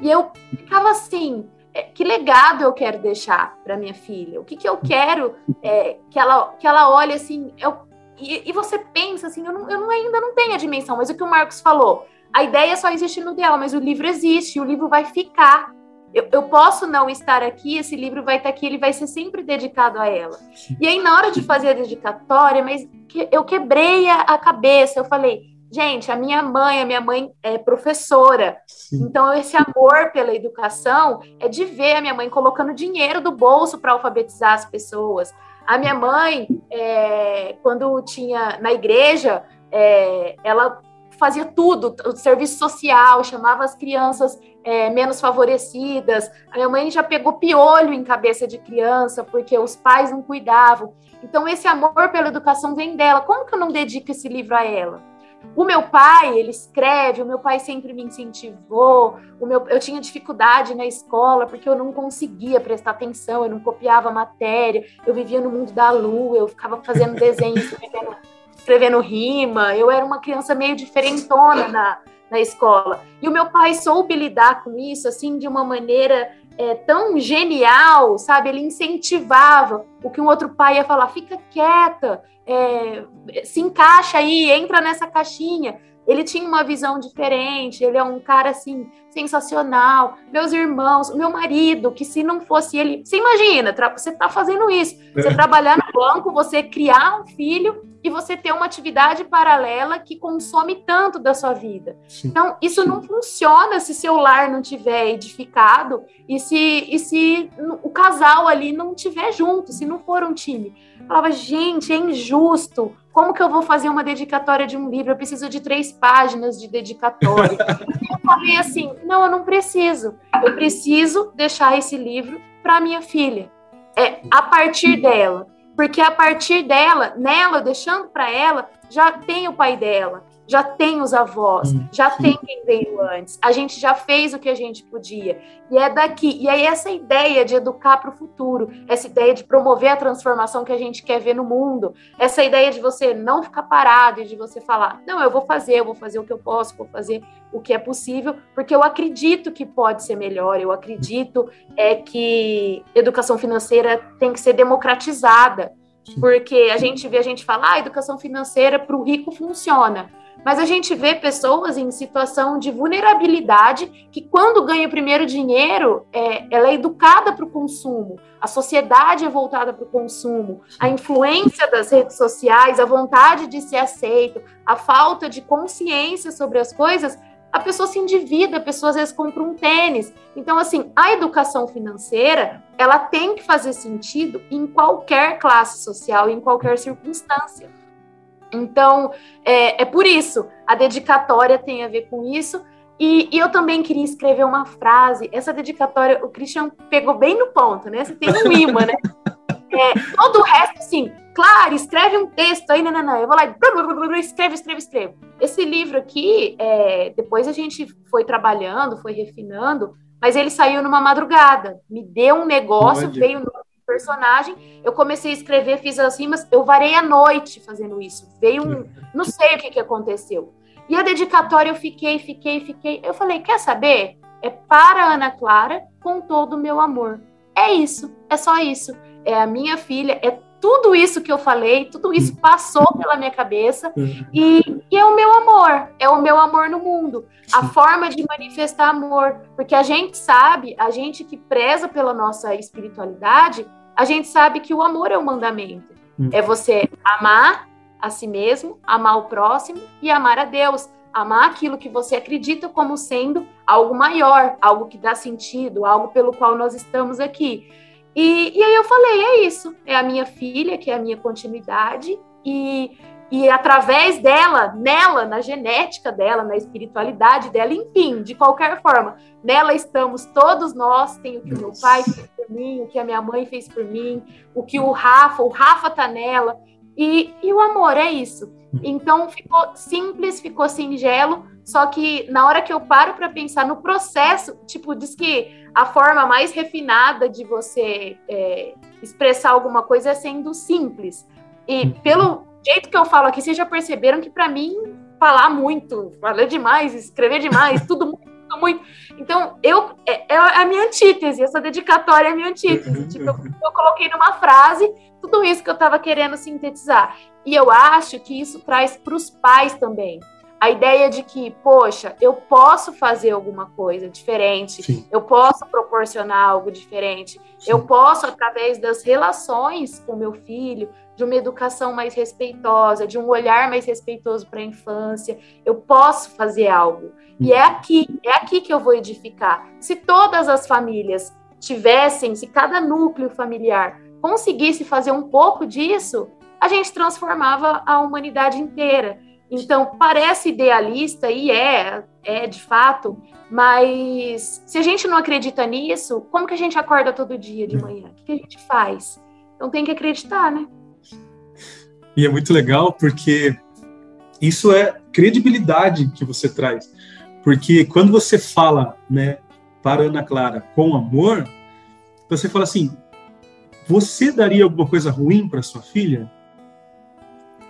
E eu ficava assim, é, que legado eu quero deixar para minha filha? O que, que eu quero é, que, ela, que ela olhe assim? Eu, e, e, você pensa assim, eu, não, eu não, ainda não tenho a dimensão, mas o que o Marcos falou, a ideia só existe no ideal, mas o livro existe, o livro vai ficar eu, eu, posso não estar aqui, esse livro vai estar aqui, ele vai ser sempre dedicado a ela. E aí, na hora de fazer a dedicatória, mas que, eu quebrei a, a, cabeça, eu falei, gente, a minha mãe, a minha mãe é professora, Sim. então esse amor pela educação é de ver a minha mãe colocando dinheiro do bolso para alfabetizar as pessoas. A minha mãe, é, quando tinha na igreja, é, ela fazia tudo, o serviço social, chamava as crianças é, menos favorecidas. A minha mãe já pegou piolho em cabeça de criança, porque os pais não cuidavam. Então, esse amor pela educação vem dela. Como que eu não dedico esse livro a ela? O meu pai, ele escreve, o meu pai sempre me incentivou. O meu, eu tinha dificuldade na escola porque eu não conseguia prestar atenção, eu não copiava matéria, eu vivia no mundo da lua, eu ficava fazendo desenho, escrevendo escrevendo rima, eu era uma criança meio diferentona na, na escola. E o meu pai soube lidar com isso, assim, de uma maneira é, tão genial, sabe? Ele incentivava o que um outro pai ia falar: fica quieta, é, se encaixa aí, entra nessa caixinha. Ele tinha uma visão diferente, ele é um cara assim sensacional. Meus irmãos, meu marido, que se não fosse ele, você imagina, você está fazendo isso, você é. trabalhar no banco, você criar um filho e você ter uma atividade paralela que consome tanto da sua vida. Sim. Então, isso não funciona se seu lar não tiver edificado e se, e se o casal ali não tiver junto, se não for um time. Eu falava, gente, é injusto. Como que eu vou fazer uma dedicatória de um livro? Eu preciso de três páginas de dedicatória. eu falei assim: não, eu não preciso. Eu preciso deixar esse livro para minha filha. É a partir dela porque a partir dela, nela, deixando para ela, já tem o pai dela, já tem os avós, hum, já sim. tem quem veio antes. A gente já fez o que a gente podia. E é daqui. E aí, essa ideia de educar para o futuro, essa ideia de promover a transformação que a gente quer ver no mundo, essa ideia de você não ficar parado e de você falar: não, eu vou fazer, eu vou fazer o que eu posso, vou fazer o que é possível, porque eu acredito que pode ser melhor, eu acredito é que educação financeira tem que ser democratizada. Porque a gente vê a gente falar, ah, educação financeira para o rico funciona. Mas a gente vê pessoas em situação de vulnerabilidade que, quando ganha o primeiro dinheiro, é, ela é educada para o consumo. A sociedade é voltada para o consumo. A influência das redes sociais, a vontade de ser aceito, a falta de consciência sobre as coisas, a pessoa se endivida, a pessoa às vezes compra um tênis. Então, assim, a educação financeira, ela tem que fazer sentido em qualquer classe social, em qualquer circunstância. Então, é, é por isso, a dedicatória tem a ver com isso. E, e, eu também queria escrever uma frase. Essa dedicatória, o Christian pegou bem no ponto, né? Você tem um imã, né? É, todo o resto, assim, claro, escreve um texto aí, não, não, não. Eu vou lá e escreve, escreve, escreve. Esse livro aqui, é, depois a gente foi trabalhando, foi refinando, mas ele saiu numa madrugada. Me deu um negócio, veio no personagem. Eu comecei a escrever, fiz as rimas, eu varei a noite fazendo isso. Veio um. Não sei o que, que aconteceu. E a dedicatória eu fiquei, fiquei, fiquei. Eu falei: quer saber? É para a Ana Clara com todo o meu amor. É isso, é só isso. É a minha filha, é tudo isso que eu falei, tudo isso passou pela minha cabeça e, e, é o meu amor, é o meu amor no mundo, a forma de manifestar amor, porque a gente sabe, a gente que preza pela nossa espiritualidade, a gente sabe que o amor é o mandamento. Hum. É você amar a si mesmo, amar o próximo e amar a Deus. Amar aquilo que você acredita como sendo algo maior, algo que dá sentido, algo pelo qual nós estamos aqui. E, e aí eu falei: é isso, é a minha filha, que é a minha continuidade, e e através dela, nela, na genética dela, na espiritualidade dela, enfim, de qualquer forma, nela estamos todos nós, tem o que o meu pai fez por mim, o que a minha mãe fez por mim, o que o Rafa, o Rafa tá nela, e, e o amor é isso. Então ficou simples, ficou singelo, só que na hora que eu paro para pensar no processo, tipo, diz que a forma mais refinada de você é, expressar alguma coisa é sendo simples. E uhum. pelo jeito que eu falo aqui, vocês já perceberam que para mim falar muito, falar demais, escrever demais, tudo muito, tudo muito. Então, eu é, é, a minha antítese, essa dedicatória é a minha antítese. tipo, eu, eu coloquei numa frase tudo isso que eu estava querendo sintetizar. E eu acho que isso traz para os pais também a ideia de que, poxa, eu posso fazer alguma coisa diferente, Sim. eu posso proporcionar algo diferente, Sim. eu posso, através das relações com meu filho, de uma educação mais respeitosa, de um olhar mais respeitoso para a infância. Eu posso fazer algo. E é aqui, é aqui que eu vou edificar. Se todas as famílias tivessem, se cada núcleo familiar conseguisse fazer um pouco disso, a gente transformava a humanidade inteira. Então, parece idealista e é, é de fato, mas se a gente não acredita nisso, como que a gente acorda todo dia de manhã? O que a gente faz? Então tem que acreditar, né? E é muito legal porque isso é credibilidade que você traz. Porque quando você fala, né, para Ana Clara com amor, você fala assim: você daria alguma coisa ruim para sua filha?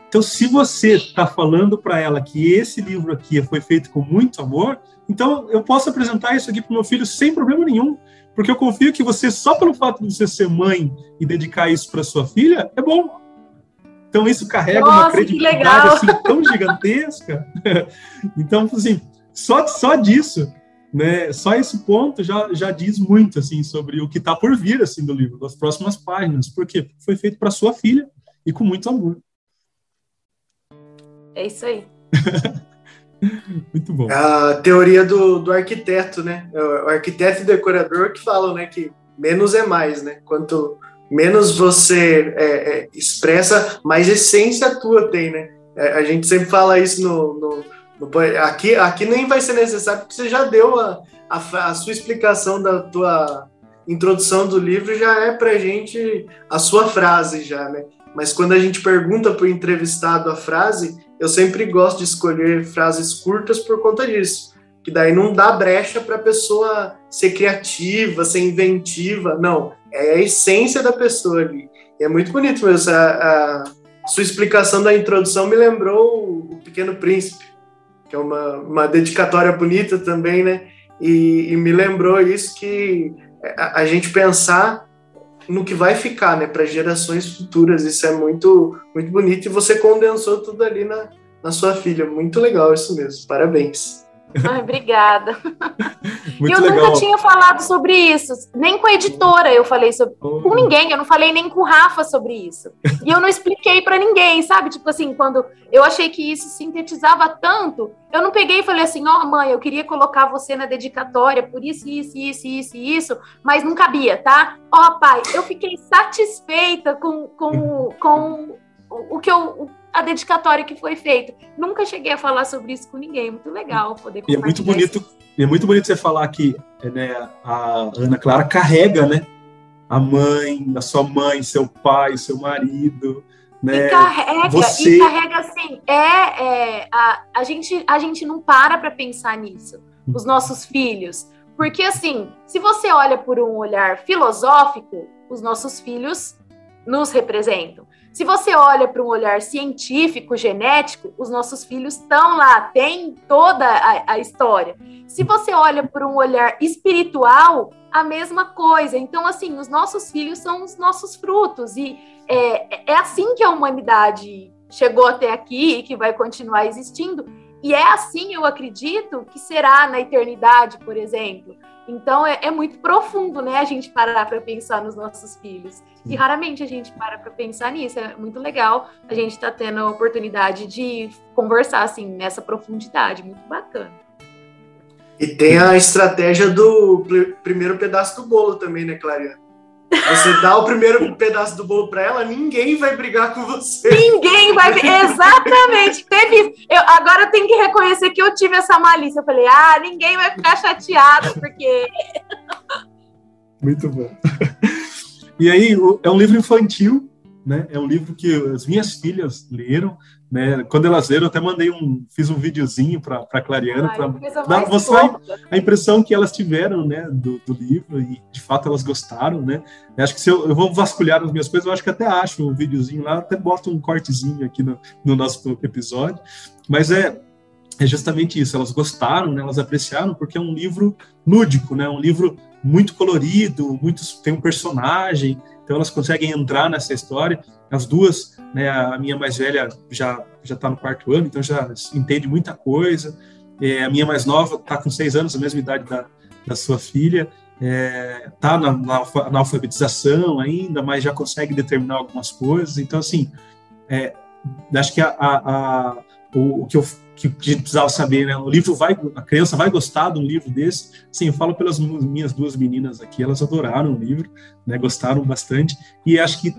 Então, se você está falando para ela que esse livro aqui foi feito com muito amor, então eu posso apresentar isso aqui para meu filho sem problema nenhum, porque eu confio que você, só pelo fato de você ser mãe e dedicar isso para sua filha, é bom. Então isso carrega Nossa, uma credibilidade assim, tão gigantesca. então, assim, só, só disso, né, só esse ponto já, já diz muito assim sobre o que está por vir assim do livro, das próximas páginas, porque foi feito para sua filha e com muito amor. É isso aí. muito bom. A teoria do, do arquiteto, né? O arquiteto e decorador que falam, né, que menos é mais, né? Quanto menos você é, é, expressa, mais essência tua tem, né? É, a gente sempre fala isso no, no, no, aqui, aqui nem vai ser necessário porque você já deu a, a, a sua explicação da tua introdução do livro já é para gente a sua frase já, né? Mas quando a gente pergunta para o entrevistado a frase, eu sempre gosto de escolher frases curtas por conta disso, que daí não dá brecha para a pessoa ser criativa, ser inventiva, não é a essência da pessoa ali. E é muito bonito mesmo. A, a, sua explicação da introdução me lembrou o Pequeno Príncipe, que é uma, uma dedicatória bonita também, né? E, e me lembrou isso que a, a, gente pensar no que vai ficar, né, para gerações futuras. Isso é muito, muito bonito e você condensou tudo ali na, na sua filha. Muito legal isso mesmo. Parabéns. Ai, obrigada. Muito eu legal. nunca tinha falado sobre isso, nem com a editora eu falei sobre, oh. com ninguém, eu não falei nem com o Rafa sobre isso. E eu não expliquei para ninguém, sabe? Tipo assim, quando eu achei que isso sintetizava tanto, eu não peguei e falei assim: "Ó, oh, mãe, eu queria colocar você na dedicatória por isso, isso, isso, isso, isso, mas não cabia, tá? Ó, oh, pai, eu fiquei satisfeita com com, com o, o que eu a dedicatória que foi feita. Nunca cheguei a falar sobre isso com ninguém. Muito legal poder E é muito bonito, é muito bonito você falar que né, a Ana Clara carrega, né? A mãe, a sua mãe, seu pai, seu marido. Né? E carrega, você... e carrega assim, é, é a, a, gente, a gente não para para pensar nisso, os nossos filhos. Porque, assim, se você olha por um olhar filosófico, os nossos filhos nos representam. Se você olha para um olhar científico, genético, os nossos filhos estão lá, tem toda a, a história. Se você olha por um olhar espiritual, a mesma coisa. Então, assim, os nossos filhos são os nossos frutos. E é, é assim que a humanidade chegou até aqui e que vai continuar existindo. E é assim, eu acredito, que será na eternidade, por exemplo. Então é, é muito profundo, né? A gente parar para pensar nos nossos filhos. E raramente a gente para para pensar nisso. É muito legal a gente estar tá tendo a oportunidade de conversar assim nessa profundidade, muito bacana. E tem a estratégia do primeiro pedaço do bolo também, né, Clariana? Você dá o primeiro pedaço do bolo para ela, ninguém vai brigar com você. Ninguém vai. Exatamente. Teve. Eu, agora eu tenho que reconhecer que eu tive essa malícia. Eu falei, ah, ninguém vai ficar chateado, porque. Muito bom. E aí, é um livro infantil, né? É um livro que as minhas filhas leram. Né? Quando elas leram, eu até mandei um, fiz um videozinho para a Clariana para mostrar a impressão que elas tiveram, né, do, do, livro e de fato elas gostaram, né? Eu acho que se eu, eu vou vasculhar as minhas coisas, eu acho que até acho um videozinho lá, até boto um cortezinho aqui no, no nosso episódio, mas é é justamente isso, elas gostaram, né, elas apreciaram, porque é um livro lúdico, né, um livro muito colorido, tem um personagem, então elas conseguem entrar nessa história. As duas, né, a minha mais velha já já está no quarto ano, então já entende muita coisa. É, a minha mais nova está com seis anos, a mesma idade da, da sua filha, está é, tá na, na, na, alfabetização ainda, mas já consegue determinar algumas coisas. Então, assim, é, acho que a, a, a o, o, que eu que a gente precisava saber, né? O livro vai, a criança vai gostar de um livro desse. Sim, eu falo pelas minhas duas meninas aqui, elas adoraram o livro, né? Gostaram bastante e acho que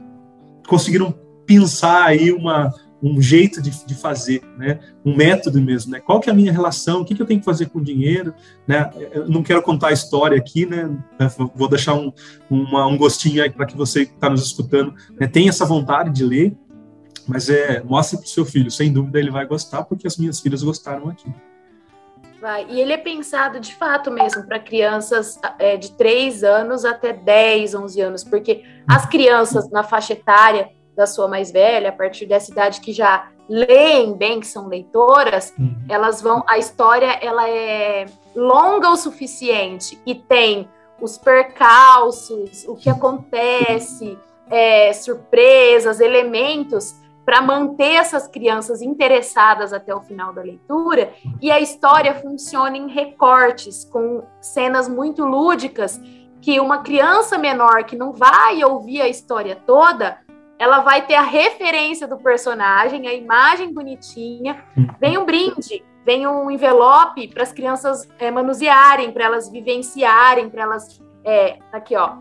conseguiram pensar aí uma um jeito de, de fazer, né? Um método mesmo, né? Qual que é a minha relação? O que, que eu tenho que fazer com o dinheiro, né? Eu não quero contar a história aqui, né? Vou deixar um, uma, um gostinho aí para que você que está nos escutando né? tenha essa vontade de ler, mas é, mostre para o seu filho, sem dúvida ele vai gostar, porque as minhas filhas gostaram aqui. Vai. E ele é pensado de fato mesmo para crianças é, de 3 anos até 10, 11 anos, porque as crianças na faixa etária da sua mais velha, a partir dessa idade que já leem bem, que são leitoras, uhum. elas vão. A história ela é longa o suficiente e tem os percalços, o que acontece, é, surpresas, elementos para manter essas crianças interessadas até o final da leitura, e a história funciona em recortes, com cenas muito lúdicas, que uma criança menor que não vai ouvir a história toda, ela vai ter a referência do personagem, a imagem bonitinha, vem um brinde, vem um envelope para as crianças é, manusearem, para elas vivenciarem, para elas. É, aqui, ó.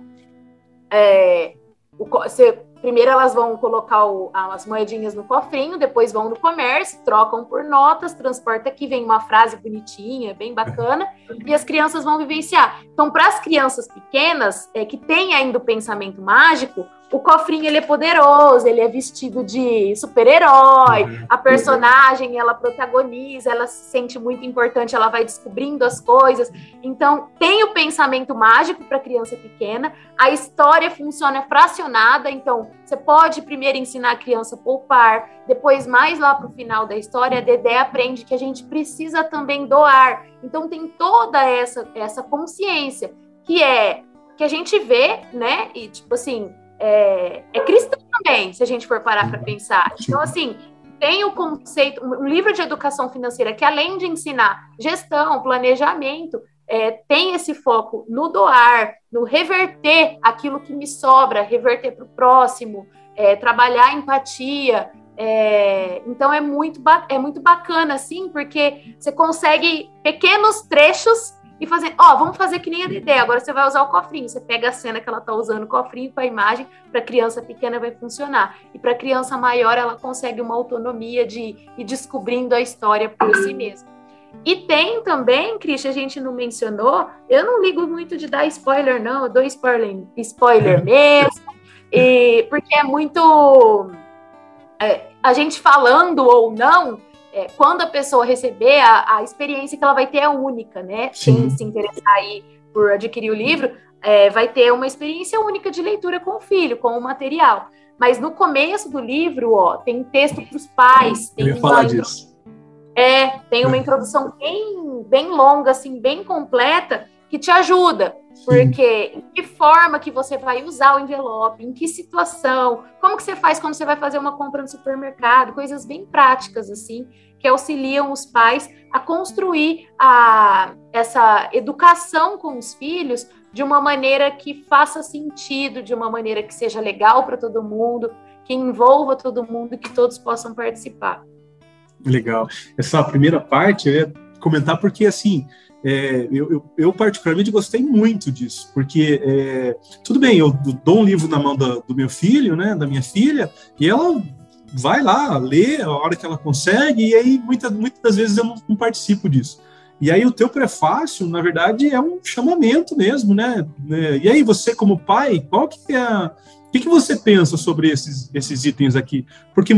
É, o, você Primeiro elas vão colocar o, as moedinhas no cofrinho, depois vão no comércio, trocam por notas, transporta aqui, vem uma frase bonitinha, bem bacana, e as crianças vão vivenciar. Então, para as crianças pequenas, é, que têm ainda o pensamento mágico, o cofrinho ele é poderoso, ele é vestido de super-herói, uhum. a personagem ela protagoniza, ela se sente muito importante, ela vai descobrindo as coisas. Então, tem o pensamento mágico para criança pequena, a história funciona fracionada, então você pode primeiro ensinar a criança a poupar, depois, mais lá para o final da história, a Dedé aprende que a gente precisa também doar. Então, tem toda essa, essa consciência que é que a gente vê, né? E tipo assim, é, é cristão também, se a gente for parar para pensar. Então, assim, tem o conceito, um livro de educação financeira que, além de ensinar gestão, planejamento, é, tem esse foco no doar, no reverter aquilo que me sobra, reverter para o próximo, é, trabalhar a empatia. É, então é muito, é muito bacana, assim, porque você consegue pequenos trechos e fazer, ó, oh, vamos fazer que nem a Dedé, agora você vai usar o cofrinho, você pega a cena que ela tá usando o cofrinho com a imagem, para criança pequena vai funcionar. E para criança maior ela consegue uma autonomia de ir descobrindo a história por si mesma. E tem também, Cris, a gente não mencionou, eu não ligo muito de dar spoiler, não, eu dou spoiler, spoiler mesmo, e, porque é muito. É, a gente falando ou não, é, quando a pessoa receber, a, a, experiência que ela vai ter é única, né? Sim. Quem se interessar aí por adquirir o livro, é, vai ter uma experiência única de leitura com o filho, com o material. Mas no começo do livro, ó, tem texto para os pais. Tem Eu ia falar disso. É, tem uma introdução bem, bem longa, assim, bem completa, que te ajuda. Porque em que forma que você vai usar o envelope, em que situação, como que você faz quando você vai fazer uma compra no supermercado, coisas bem práticas assim. que auxiliam os pais a construir a, essa educação com os filhos de uma maneira que faça sentido, de uma maneira que seja legal para todo mundo, que envolva todo mundo e que todos possam participar. Legal. Essa primeira parte eu ia comentar porque, assim, é, eu, eu, eu, particularmente gostei muito disso, porque é, tudo bem, eu dou um livro na mão do, do, meu filho, né, da minha filha, e ela vai lá, lê a hora que ela consegue, e aí muitas, muitas das vezes eu não, não participo disso. E aí o teu prefácio, na verdade, é um chamamento mesmo, né? E aí você, como pai, qual que é a, o que, que você pensa sobre esses, esses itens aqui? Porque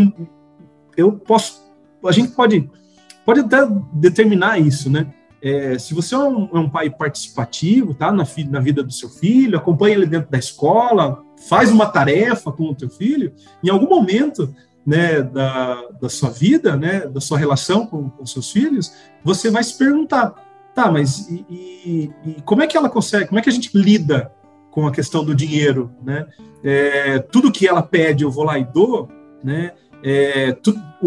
eu posso, a gente pode, pode até determinar isso, né? É, se você é um, é um, pai participativo, tá, na, na vida do seu filho, acompanha ele dentro da escola, faz uma tarefa com o teu filho, em algum momento né, da, da sua vida, né, da sua relação com, com seus filhos, você vai se perguntar, tá, mas e, e, e, como é que ela consegue, como é que a gente lida com a questão do dinheiro, né? É, tudo que ela pede eu vou lá e dou, né? É,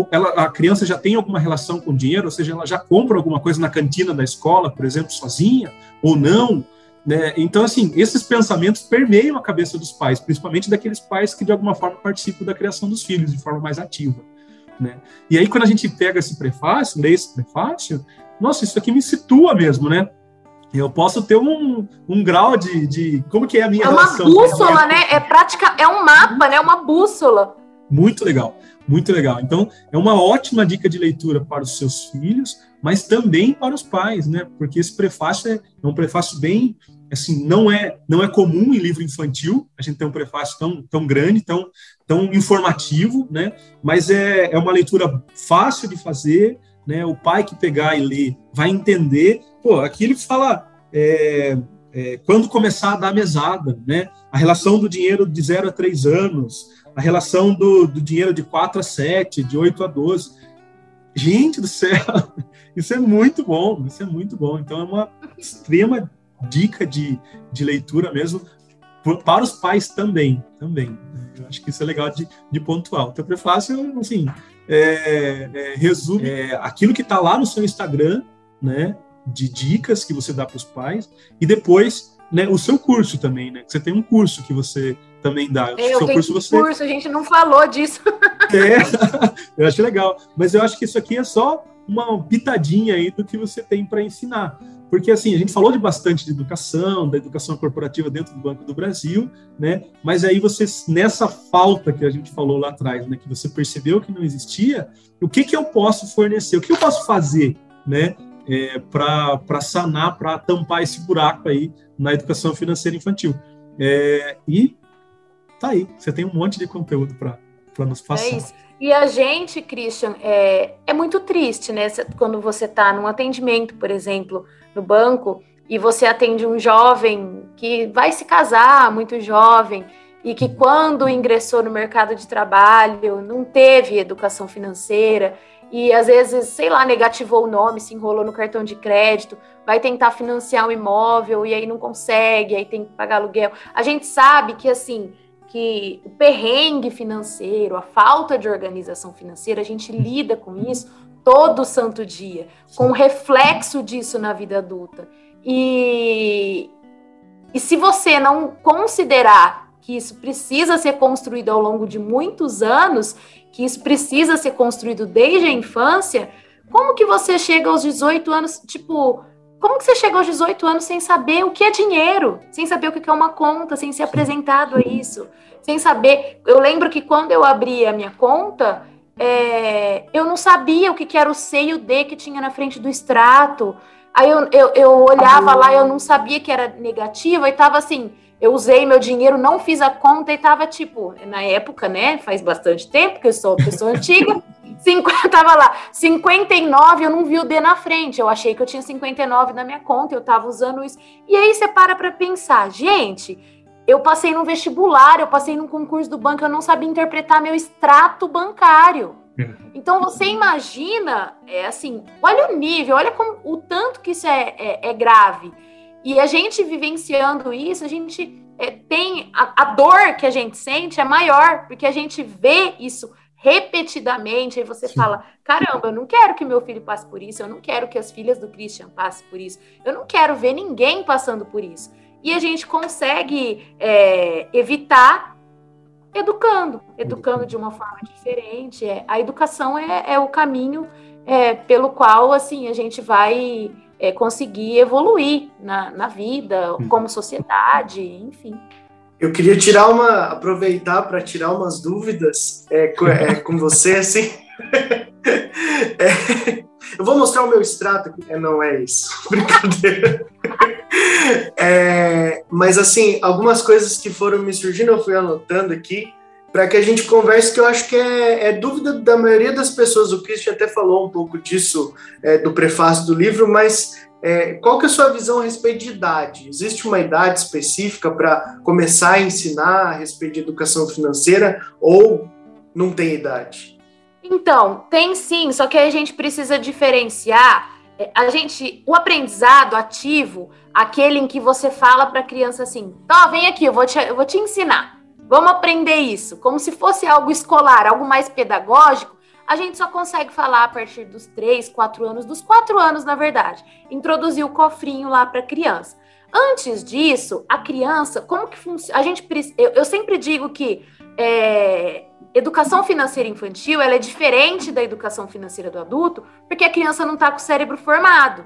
ela, a criança já tem alguma relação com dinheiro, ou seja, ela já compra alguma coisa na cantina da escola, por exemplo, sozinha, ou não, né? Então, assim, esses pensamentos permeiam a cabeça dos pais, principalmente daqueles pais que de alguma forma participam da criação dos filhos de forma mais ativa. Né? E aí, quando a gente pega esse prefácio, lê esse prefácio, nossa, isso aqui me situa mesmo, né? Eu posso ter um, um grau de, de como que é a minha é relação. É uma bússola, né? É prática, é um mapa, né? Uma bússola. Muito legal, muito legal. Então, é uma ótima dica de leitura para os seus filhos, mas também para os pais, né? Porque esse prefácio é, é um prefácio bem assim, não é não é comum em livro infantil, a gente tem um prefácio tão, tão grande, tão, tão informativo, né? Mas é, é uma leitura fácil de fazer, né? O pai que pegar e ler vai entender. Pô, aqui ele fala é, é, quando começar a dar mesada, né? A relação do dinheiro de 0 a 3 anos, a relação do, do dinheiro de 4 a 7, de 8 a 12. Gente do céu, isso é muito bom, isso é muito bom. Então é uma extrema dica de, de leitura mesmo para os pais também, também. Eu acho que isso é legal de, de pontuar. O teu prefácio, assim, é, é, resume é, aquilo que está lá no seu Instagram, né, de dicas que você dá para os pais, e depois, né, o seu curso também, né, você tem um curso que você também dá. Eu seu curso, você... curso, a gente não falou disso. É, eu acho legal, mas eu acho que isso aqui é só uma pitadinha aí do que você tem para ensinar. Porque, assim, a gente falou de bastante de educação, da educação corporativa dentro do Banco do Brasil, né? Mas aí você, nessa falta que a gente falou lá atrás, né? Que você percebeu que não existia, o que que eu posso fornecer? O que eu posso fazer, né? É, para sanar, para tampar esse buraco aí na educação financeira infantil. É, e tá aí, você tem um monte de conteúdo para nos é passar. É isso. E a gente, Christian, é, é muito triste, né? Quando você está num atendimento, por exemplo, no banco, e você atende um jovem que vai se casar, muito jovem, e que quando ingressou no mercado de trabalho não teve educação financeira, e às vezes, sei lá, negativou o nome, se enrolou no cartão de crédito, vai tentar financiar um imóvel e aí não consegue, aí tem que pagar aluguel. A gente sabe que assim que o perrengue financeiro, a falta de organização financeira, a gente lida com isso todo santo dia, com reflexo disso na vida adulta. E, e se você não considerar que isso precisa ser construído ao longo de muitos anos, que isso precisa ser construído desde a infância, como que você chega aos 18 anos, tipo, como que você chega aos 18 anos sem saber o que é dinheiro, sem saber o que é uma conta, sem ser apresentado a isso? sem saber. Eu lembro que quando eu abri a minha conta, é, eu não sabia o que, que era o C e o D que tinha na frente do extrato. Aí eu, eu, eu olhava lá, eu não sabia que era negativa, e tava assim, eu usei meu dinheiro, não fiz a conta, e tava tipo, na época, né? Faz bastante tempo que eu sou pessoa antiga. 50, tava lá, 59, eu não vi o D na frente. Eu achei que eu tinha 59 na minha conta, eu tava usando isso. E aí você para para pensar, gente, eu passei no vestibular, eu passei num concurso do banco, eu não sabia interpretar meu extrato bancário. É. Então você imagina, é assim, olha o nível, olha como, o tanto que isso é, é, é grave. E a gente vivenciando isso, a gente é, tem a, a, dor que a gente sente é maior, porque a gente vê isso repetidamente, aí você Sim. fala: caramba, eu não quero que meu filho passe por isso, eu não quero que as filhas do Christian passem por isso, eu não quero ver ninguém passando por isso. E a gente consegue é, evitar educando, educando de uma forma diferente. É, a educação é, é o caminho é, pelo qual assim a gente vai é, conseguir evoluir na, na vida, como sociedade, enfim. Eu queria tirar uma, aproveitar para tirar umas dúvidas é, com, é, com você, assim. É, eu vou mostrar o meu extrato. É, não é isso, brincadeira. É, mas assim, algumas coisas que foram me surgindo, eu fui anotando aqui para que a gente converse, que eu acho que é, é, dúvida da maioria das pessoas. O Christian até falou um pouco disso é, do prefácio do livro, mas é, qual que é a sua visão a respeito de idade? Existe uma idade específica para começar a ensinar a respeito de educação financeira ou não tem idade? Então, tem sim, só que a gente precisa diferenciar é, a gente, o aprendizado ativo, aquele em que você fala para a criança assim, ó, vem aqui, eu vou, te, eu vou te ensinar. Vamos aprender isso, como se fosse algo escolar, algo mais pedagógico a gente só consegue falar a partir dos 3, 4 anos, dos 4 anos, na verdade, introduzir o cofrinho lá para a criança. Antes disso, a criança, como que funciona? A gente, eu, eu sempre digo que é, educação financeira infantil ela é diferente da educação financeira do adulto, porque a criança não está com o cérebro formado.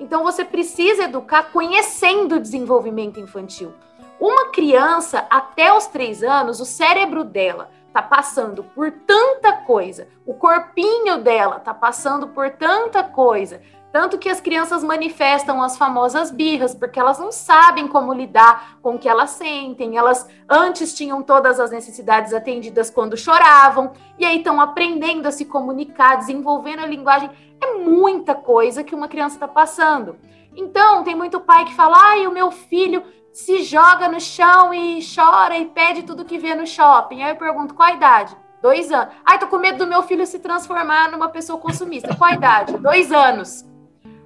Então você precisa educar conhecendo o desenvolvimento infantil. Uma criança até os três anos, o cérebro dela tá passando por tanta coisa, o corpinho dela tá passando por tanta coisa, tanto que as crianças manifestam as famosas birras, porque elas não sabem como lidar com o que elas sentem. Elas antes tinham todas as necessidades atendidas quando choravam, e aí estão aprendendo a se comunicar, desenvolvendo a linguagem. É muita coisa que uma criança está passando. Então, tem muito pai que fala: ai, o meu filho se joga no chão e chora e pede tudo que vê no shopping. Aí eu pergunto, qual a idade? Dois anos. Ai, tô com medo do meu filho se transformar numa pessoa consumista. Qual a idade? Dois anos.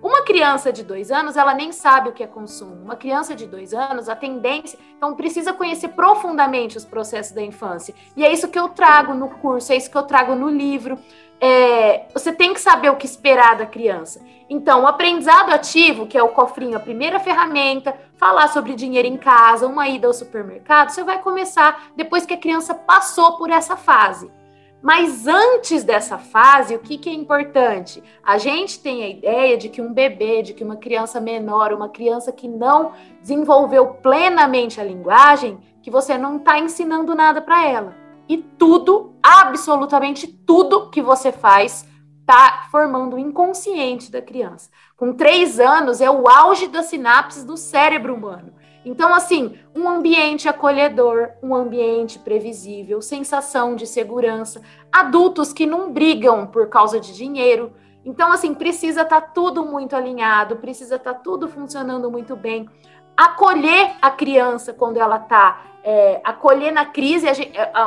Uma criança de dois anos, ela nem sabe o que é consumo. Uma criança de dois anos, a tendência. Então, precisa conhecer profundamente os processos da infância. E é isso que eu trago no curso, é isso que eu trago no livro é, você tem que saber o que esperar da criança. Então, o aprendizado ativo, que é o cofrinho, a primeira ferramenta, falar sobre dinheiro em casa, uma ida ao supermercado, você vai começar depois que a criança passou por essa fase. Mas antes dessa fase, o que, que é importante? A gente tem a ideia de que um bebê, de que uma criança menor, uma criança que não desenvolveu plenamente a linguagem, que você não está ensinando nada para ela. E tudo, absolutamente tudo que você faz está formando o inconsciente da criança. Com três anos é o auge das sinapses do cérebro humano. Então, assim, um ambiente acolhedor, um ambiente previsível, sensação de segurança, adultos que não brigam por causa de dinheiro. Então, assim, precisa estar tá tudo muito alinhado, precisa estar tá tudo funcionando muito bem. Acolher a criança quando ela está é, acolher na crise,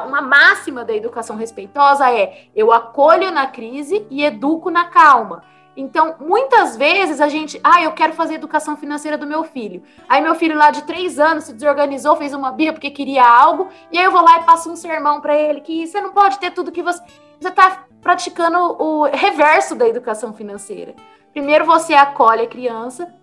uma máxima da educação respeitosa é eu acolho na crise e educo na calma. Então, muitas vezes a gente, ah, eu quero fazer educação financeira do meu filho. Aí meu filho lá de três anos se desorganizou, fez uma birra porque queria algo, e aí eu vou lá e passo um sermão para ele que você não pode ter tudo que você. Você está praticando o reverso da educação financeira. Primeiro você acolhe a criança,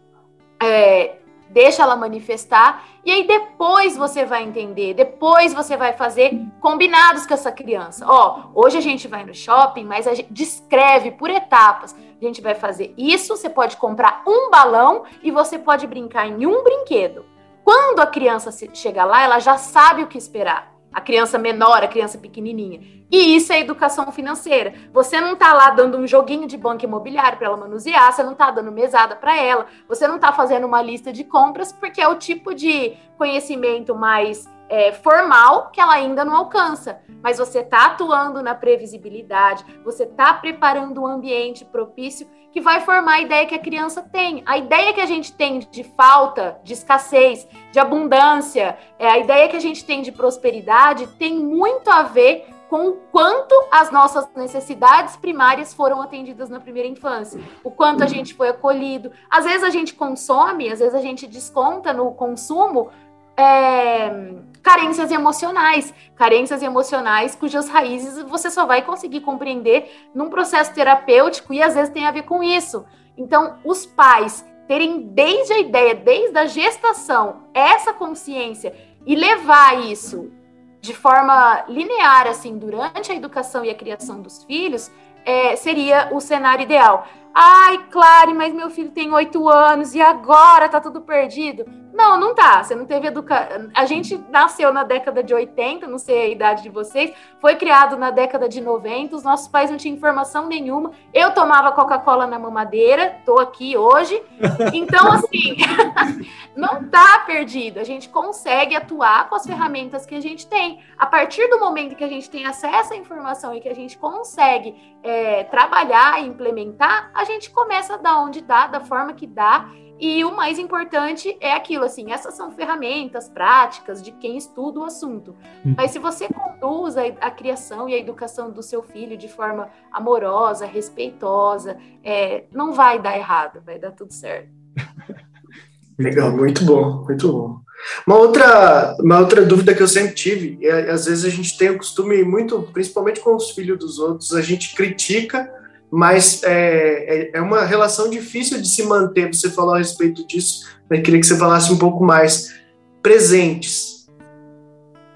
é, deixa ela manifestar, e aí depois você vai entender, depois você vai fazer combinados com essa criança. Ó, hoje a gente vai no shopping, mas a gente descreve por etapas. A gente vai fazer isso, você pode comprar um balão e você pode brincar em um brinquedo. Quando a criança chega lá, ela já sabe o que esperar a criança menor, a criança pequenininha. E isso é educação financeira. Você não está lá dando um joguinho de banco imobiliário para ela manusear, você não está dando mesada para ela, você não está fazendo uma lista de compras, porque é o tipo de conhecimento mais é, formal que ela ainda não alcança. Mas você está atuando na previsibilidade, você está preparando um ambiente propício que vai formar a ideia que a criança tem. A ideia que a gente tem de falta, de escassez, de abundância, é, a ideia que a gente tem de prosperidade tem muito a ver com o quanto as nossas necessidades primárias foram atendidas na primeira infância, o quanto a gente foi acolhido. Às vezes a gente consome, às vezes a gente desconta no consumo é, carências emocionais, carências emocionais cujas raízes você só vai conseguir compreender num processo terapêutico e às vezes tem a ver com isso. Então, os pais terem desde a ideia, desde a gestação, essa consciência e levar isso de forma linear, assim, durante a educação e a criação dos filhos, é, seria o cenário ideal. Ai, Clare, mas meu filho tem oito anos e agora tá tudo perdido. Não, não tá. Você não teve educação. A gente nasceu na década de 80, não sei a idade de vocês, foi criado na década de 90, os nossos pais não tinham informação nenhuma. Eu tomava Coca-Cola na mamadeira, tô aqui hoje. Então, assim, não tá perdido. A gente consegue atuar com as ferramentas que a gente tem. A partir do momento que a gente tem acesso à informação e que a gente consegue é, trabalhar e implementar, a gente começa da onde dá, da forma que dá e o mais importante é aquilo, assim, essas são ferramentas práticas de quem estuda o assunto. Hum. Mas se você conduz a, a, criação e a educação do seu filho de forma amorosa, respeitosa, é, não vai dar errado, vai dar tudo certo. Legal, muito bom, muito bom. Uma outra, uma outra dúvida que eu sempre tive, e às vezes a gente tem o costume muito, principalmente com os filhos dos outros, a gente critica mas é, é, é uma relação difícil de se manter. Você falou a respeito disso, eu queria que você falasse um pouco mais. Presentes.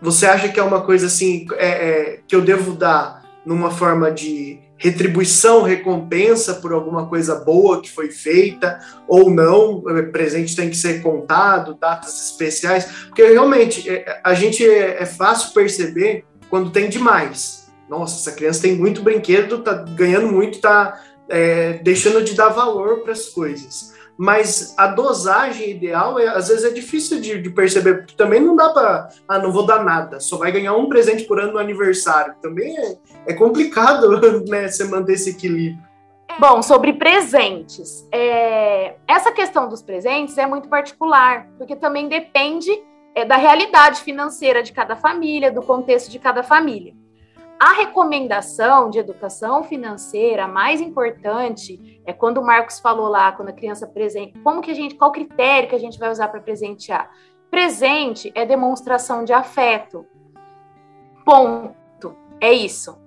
Você acha que é uma coisa assim é, é, que eu devo dar numa forma de retribuição, recompensa por alguma coisa boa que foi feita ou não? É, presente tem que ser contado, datas especiais, porque realmente é, a gente é fácil perceber quando tem demais nossa, essa criança tem muito brinquedo, tá ganhando muito, tá é, deixando de dar valor para as coisas. Mas a dosagem ideal, é, às vezes, é difícil de, de perceber, porque também não dá para, ah, não vou dar nada, só vai ganhar um presente por ano no aniversário. Também é, é complicado, né, você manter esse equilíbrio. Bom, sobre presentes. É... Essa questão dos presentes é muito particular, porque também depende é, da realidade financeira de cada família, do contexto de cada família. A recomendação de educação financeira mais importante é quando o Marcos falou lá, quando a criança presente, como que a gente, qual critério que a gente vai usar para presentear? Presente é demonstração de afeto. Ponto. É isso.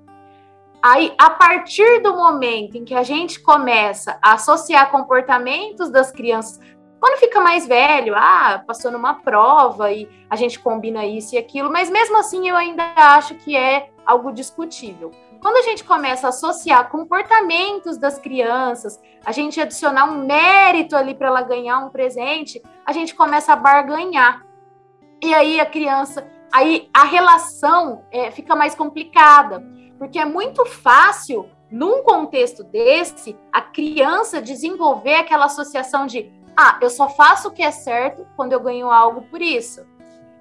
Aí, a partir do momento em que a gente começa a associar comportamentos das crianças, quando fica mais velho, ah, passou numa prova e a gente combina isso e aquilo, mas mesmo assim eu ainda acho que é algo discutível. Quando a gente começa a associar comportamentos das crianças, a gente adicionar um mérito ali para ela ganhar um presente, a gente começa a barganhar. E aí a criança, aí a relação é, fica mais complicada, porque é muito fácil, num contexto desse, a criança desenvolver aquela associação de ah, eu só faço o que é certo quando eu ganho algo por isso.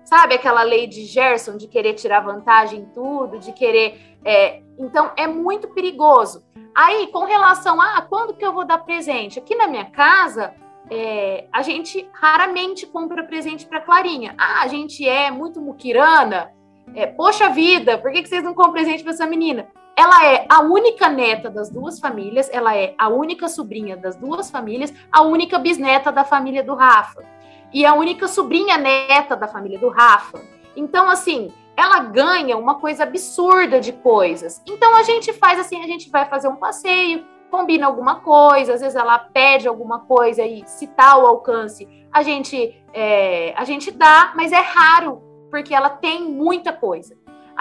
Sabe aquela lei de Gerson de querer tirar vantagem em tudo, de querer. É... Então é muito perigoso. Aí, com relação a ah, quando que eu vou dar presente? Aqui na minha casa, é, a gente raramente compra presente para Clarinha. Ah, a gente é muito muquirana. É, Poxa vida, por que, que vocês não compram presente para essa menina? Ela é a única neta das duas famílias, ela é a única sobrinha das duas famílias, a única bisneta da família do Rafa e a única sobrinha neta da família do Rafa. Então, assim, ela ganha uma coisa absurda de coisas. Então, a gente faz assim: a gente vai fazer um passeio, combina alguma coisa, às vezes ela pede alguma coisa e se tal alcance, a gente, é, a gente dá, mas é raro, porque ela tem muita coisa.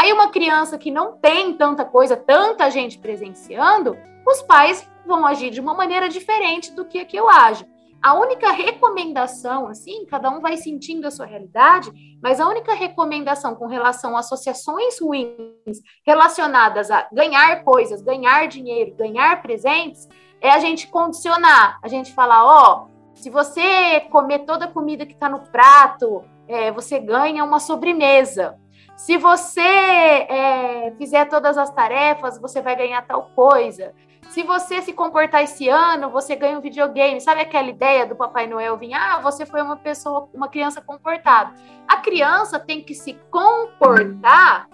Aí, uma criança que não tem tanta coisa, tanta gente presenciando, os pais vão agir de uma maneira diferente do que, que eu ajo. A única recomendação, assim, cada um vai sentindo a sua realidade, mas a única recomendação com relação a associações ruins relacionadas a ganhar coisas, ganhar dinheiro, ganhar presentes, é a gente condicionar, a gente falar, ó, oh, se você comer toda a comida que está no prato, é, você ganha uma sobremesa. Se você é, fizer todas as tarefas, você vai ganhar tal coisa se você se comportar esse ano, você ganha um videogame. Sabe aquela ideia do Papai Noel vir, ah, você foi uma pessoa, uma criança comportada. A criança tem que se comportar,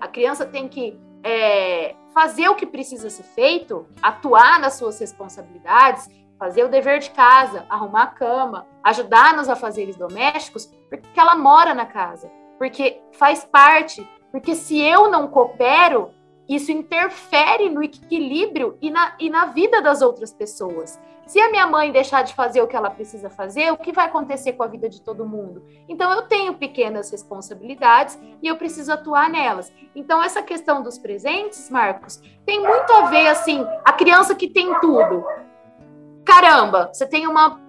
a criança tem que é, fazer o que precisa ser feito, atuar nas suas responsabilidades, fazer o dever de casa, arrumar a cama, ajudar nos afazeres domésticos, porque ela mora na casa, porque faz parte, porque se eu não coopero, isso interfere no equilíbrio e na, e na vida das outras pessoas. Se a minha mãe deixar de fazer o que ela precisa fazer, o que vai acontecer com a vida de todo mundo? Então, eu tenho pequenas responsabilidades e eu preciso atuar nelas. Então, essa questão dos presentes, Marcos, tem muito a ver, assim, a criança que tem tudo. Caramba, você tem uma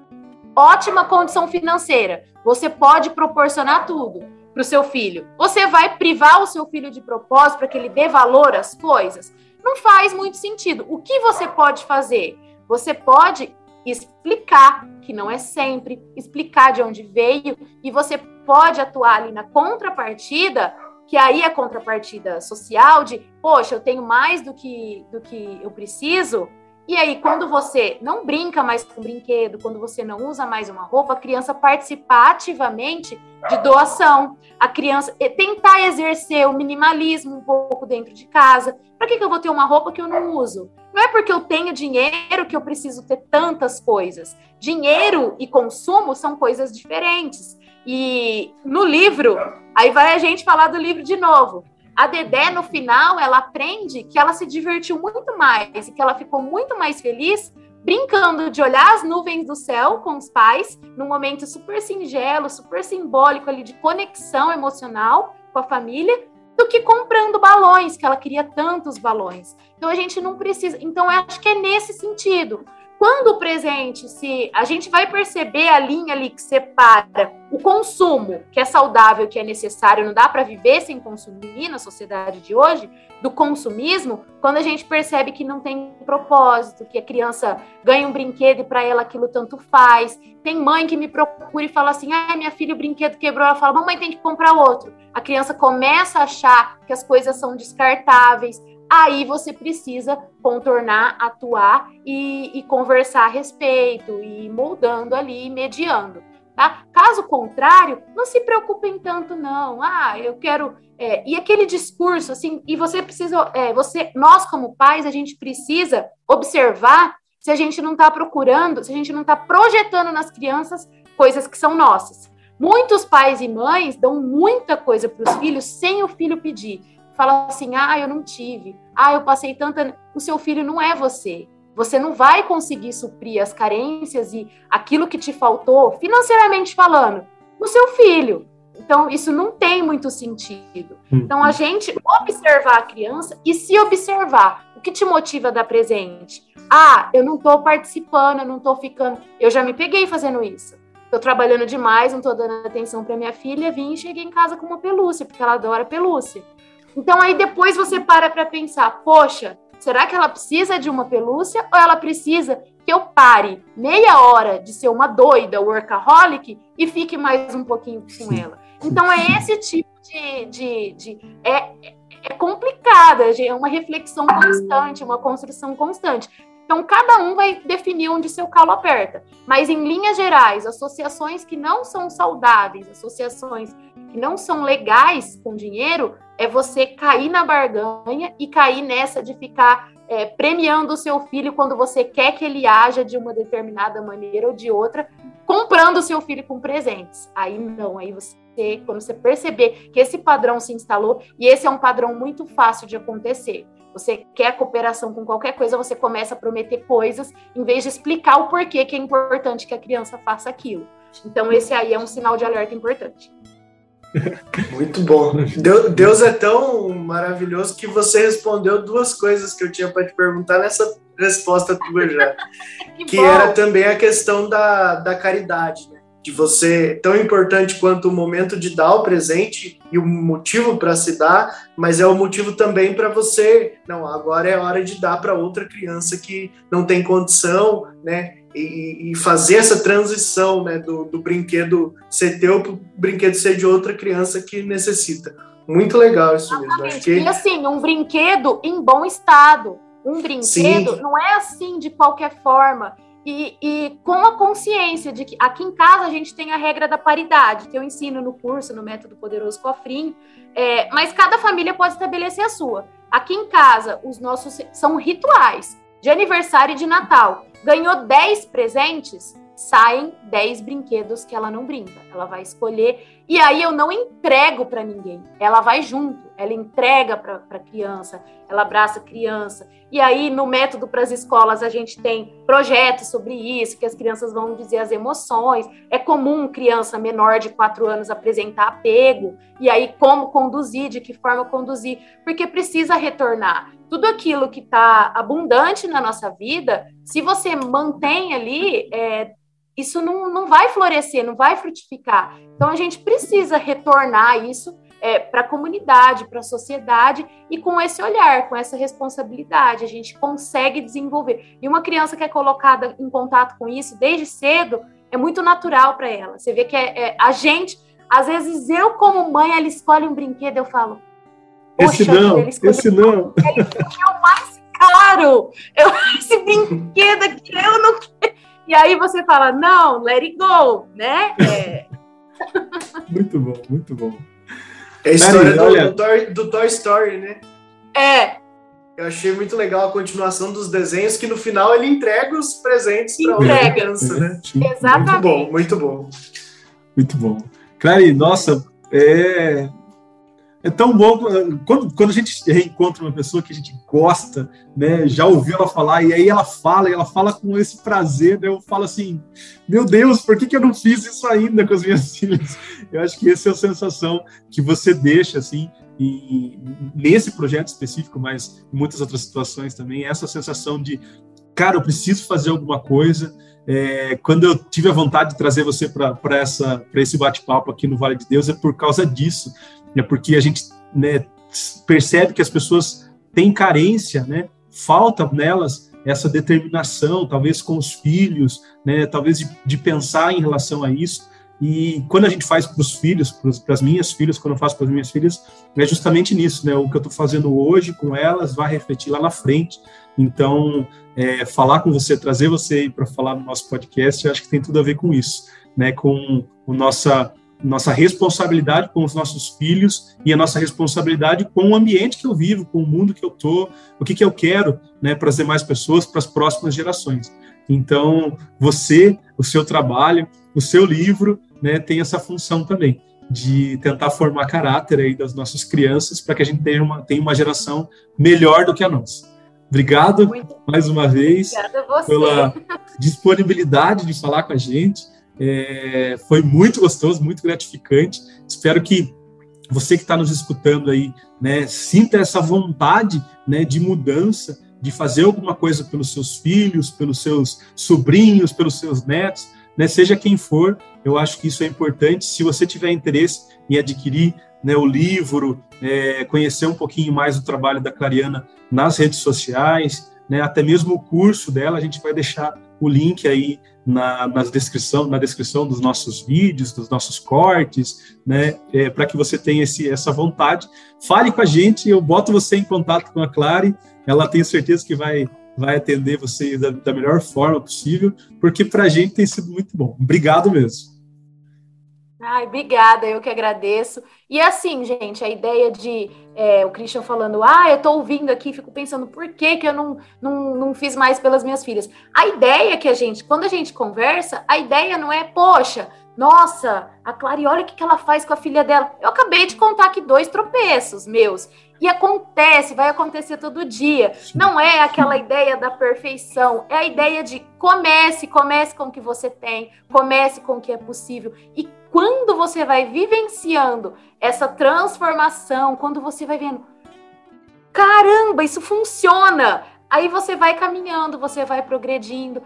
ótima condição financeira, você pode proporcionar tudo para o seu filho. Você vai privar o seu filho de propósito para que ele dê valor às coisas? Não faz muito sentido. O que você pode fazer? Você pode explicar, que não é sempre, explicar de onde veio, e você pode atuar ali na contrapartida, que aí é contrapartida social de, poxa, eu tenho mais do que, do que eu preciso, e aí, quando você não brinca mais com brinquedo, quando você não usa mais uma roupa, a criança participa ativamente de doação. A criança tentar exercer o minimalismo um pouco dentro de casa. Para que, que eu vou ter uma roupa que eu não uso? Não é porque eu tenho dinheiro que eu preciso ter tantas coisas. Dinheiro e consumo são coisas diferentes. E no livro, aí vai a gente falar do livro de novo. A Dedé, no final, ela aprende que ela se divertiu muito mais e que ela ficou muito mais feliz brincando de olhar as nuvens do céu com os pais, num momento super singelo, super simbólico ali de conexão emocional com a família, do que comprando balões, que ela queria tantos balões. Então a gente não precisa. Então eu acho que é nesse sentido. Quando o presente, se a gente vai perceber a linha ali que separa o consumo, que é saudável, que é necessário, não dá para viver sem consumir na sociedade de hoje, do consumismo, quando a gente percebe que não tem propósito, que a criança ganha um brinquedo e para ela aquilo tanto faz. Tem mãe que me procura e fala assim: "Ah, minha filha o brinquedo quebrou". Ela fala: "Mamãe tem que comprar outro". A criança começa a achar que as coisas são descartáveis, aí você precisa contornar, atuar e, e, conversar a respeito, e moldando ali, mediando. Tá? Caso contrário, não se preocupem tanto, não. Ah, eu quero. É, e aquele discurso, assim, e você precisa, é, você, nós como pais, a gente precisa observar se a gente não está procurando, se a gente não está projetando nas crianças coisas que são nossas. Muitos pais e mães dão muita coisa para os filhos sem o filho pedir fala assim: ah, eu não tive, ah, eu passei tanta. O seu filho não é você. Você não vai conseguir suprir as carências e aquilo que te faltou, financeiramente falando, no seu filho. Então, isso não tem muito sentido. Hum. Então, a gente observar a criança e se observar. O que te motiva a dar presente? Ah, eu não estou participando, eu não estou ficando. Eu já me peguei fazendo isso. Estou trabalhando demais, não estou dando atenção para minha filha. Vim e cheguei em casa com uma pelúcia, porque ela adora pelúcia. Então aí depois você para para pensar, poxa, será que ela precisa de uma pelúcia ou ela precisa que eu pare meia hora de ser uma doida workaholic e fique mais um pouquinho com ela? Então é esse tipo de, de, de é, é complicada, é uma reflexão constante, uma construção constante. Então, cada um vai definir onde seu calo aperta. Mas, em linhas gerais, associações que não são saudáveis, associações que não são legais com dinheiro, é você cair na barganha e cair nessa de ficar é, premiando o seu filho quando você quer que ele haja de uma determinada maneira ou de outra, comprando o seu filho com presentes. Aí não, aí você, quando você perceber que esse padrão se instalou, e esse é um padrão muito fácil de acontecer. Você quer cooperação com qualquer coisa, você começa a prometer coisas, em vez de explicar o porquê que é importante que a criança faça aquilo. Então, esse aí é um sinal de alerta importante. Muito bom. Deus é tão maravilhoso que você respondeu duas coisas que eu tinha para te perguntar nessa resposta tua já. que, que era também a questão da, da caridade, né? De você, tão importante quanto o momento de dar o presente e o motivo para se dar, mas é o motivo também para você, não, agora é hora de dar para outra criança que não tem condição, né? E, e, fazer essa transição né, do, do brinquedo ser teu para o brinquedo ser de outra criança que necessita. Muito legal isso mesmo. Acho que... E assim, um brinquedo em bom estado. Um brinquedo Sim. não é assim de qualquer forma. E, e, com a consciência de que aqui em casa a gente tem a regra da paridade, que eu ensino no curso, no Método Poderoso Cofrim, é, mas cada família pode estabelecer a sua. Aqui em casa, os nossos são rituais. De aniversário e de Natal. Ganhou 10 presentes, saem 10 brinquedos que ela não brinca. Ela vai escolher e aí eu não entrego para ninguém. Ela vai junto, ela entrega para a criança, ela abraça a criança. E aí no método para as escolas a gente tem projetos sobre isso, que as crianças vão dizer as emoções. É comum criança menor de 4 anos apresentar apego. E aí como conduzir, de que forma conduzir, porque precisa retornar. Tudo aquilo que está abundante na nossa vida, se você mantém ali, é, isso não, não vai florescer, não vai frutificar. Então a gente precisa retornar isso é, para a comunidade, para a sociedade e com esse olhar, com essa responsabilidade, a gente consegue desenvolver. E uma criança que é colocada em contato com isso desde cedo é muito natural para ela. Você vê que é, é, a gente, às vezes eu como mãe, ela escolhe um brinquedo, eu falo, esse não, esse não. Ele é o mais caro. Eu, esse brinquedo aqui eu não quero. E aí você fala, não, let it go, né? É... muito bom, muito bom. É a história do, olha... do, Toy, do Toy Story, né? É. Eu achei muito legal a continuação dos desenhos, que no final ele entrega os presentes para outra criança, né? Exatamente. Muito bom, muito bom. Muito bom. Clary, nossa, é, é tão bom quando, quando a gente reencontra uma pessoa que a gente gosta, né? Já ouviu ela falar e aí ela fala e ela fala com esse prazer. Né, eu falo assim, meu Deus, por que, que eu não fiz isso ainda com as minhas filhas? Eu acho que essa é a sensação que você deixa assim e nesse projeto específico, mas em muitas outras situações também, essa sensação de, cara, eu preciso fazer alguma coisa. É, quando eu tive a vontade de trazer você para esse bate-papo aqui no Vale de Deus, é por causa disso, é porque a gente né, percebe que as pessoas têm carência, né, falta nelas essa determinação, talvez com os filhos, né, talvez de, de pensar em relação a isso. E quando a gente faz para os filhos, para as minhas filhas, quando eu faço para as minhas filhas, é justamente nisso, né? O que eu estou fazendo hoje com elas vai refletir lá na frente. Então, é, falar com você, trazer você para falar no nosso podcast, eu acho que tem tudo a ver com isso, né? Com o nossa nossa responsabilidade com os nossos filhos e a nossa responsabilidade com o ambiente que eu vivo, com o mundo que eu tô, o que, que eu quero, né, para as demais pessoas, para as próximas gerações. Então, você, o seu trabalho, o seu livro, né, tem essa função também de tentar formar caráter aí das nossas crianças para que a gente tenha uma, tenha uma geração melhor do que a nossa. Obrigado Muito mais uma vez pela disponibilidade de falar com a gente. É, foi muito gostoso, muito gratificante. Espero que você que está nos escutando aí, né, sinta essa vontade, né, de mudança, de fazer alguma coisa pelos seus filhos, pelos seus sobrinhos, pelos seus netos, né, seja quem for. Eu acho que isso é importante. Se você tiver interesse em adquirir né, o livro, é, conhecer um pouquinho mais do trabalho da Clariana nas redes sociais, né, até mesmo o curso dela, a gente vai deixar o link aí na, na, descrição, na descrição dos nossos vídeos, dos nossos cortes, né, é, para que você tenha esse, essa vontade. Fale com a gente, eu boto você em contato com a Clary, ela tem certeza que vai, vai atender você da, da melhor forma possível, porque para a gente tem sido muito bom. Obrigado mesmo. Ai, obrigada, eu que agradeço. E assim, gente, a ideia de é, o Christian falando, ah, eu tô ouvindo aqui, fico pensando, por que, que eu não, não, não fiz mais pelas minhas filhas? A ideia que a gente, quando a gente conversa, a ideia não é, poxa, nossa, a Clary, olha o que, que ela faz com a filha dela. Eu acabei de contar aqui dois tropeços meus. E acontece, vai acontecer todo dia. Não é aquela ideia da perfeição, é a ideia de comece, comece com o que você tem, comece com o que é possível. E quando você vai vivenciando essa transformação, quando você vai vendo, caramba, isso funciona. Aí você vai caminhando, você vai progredindo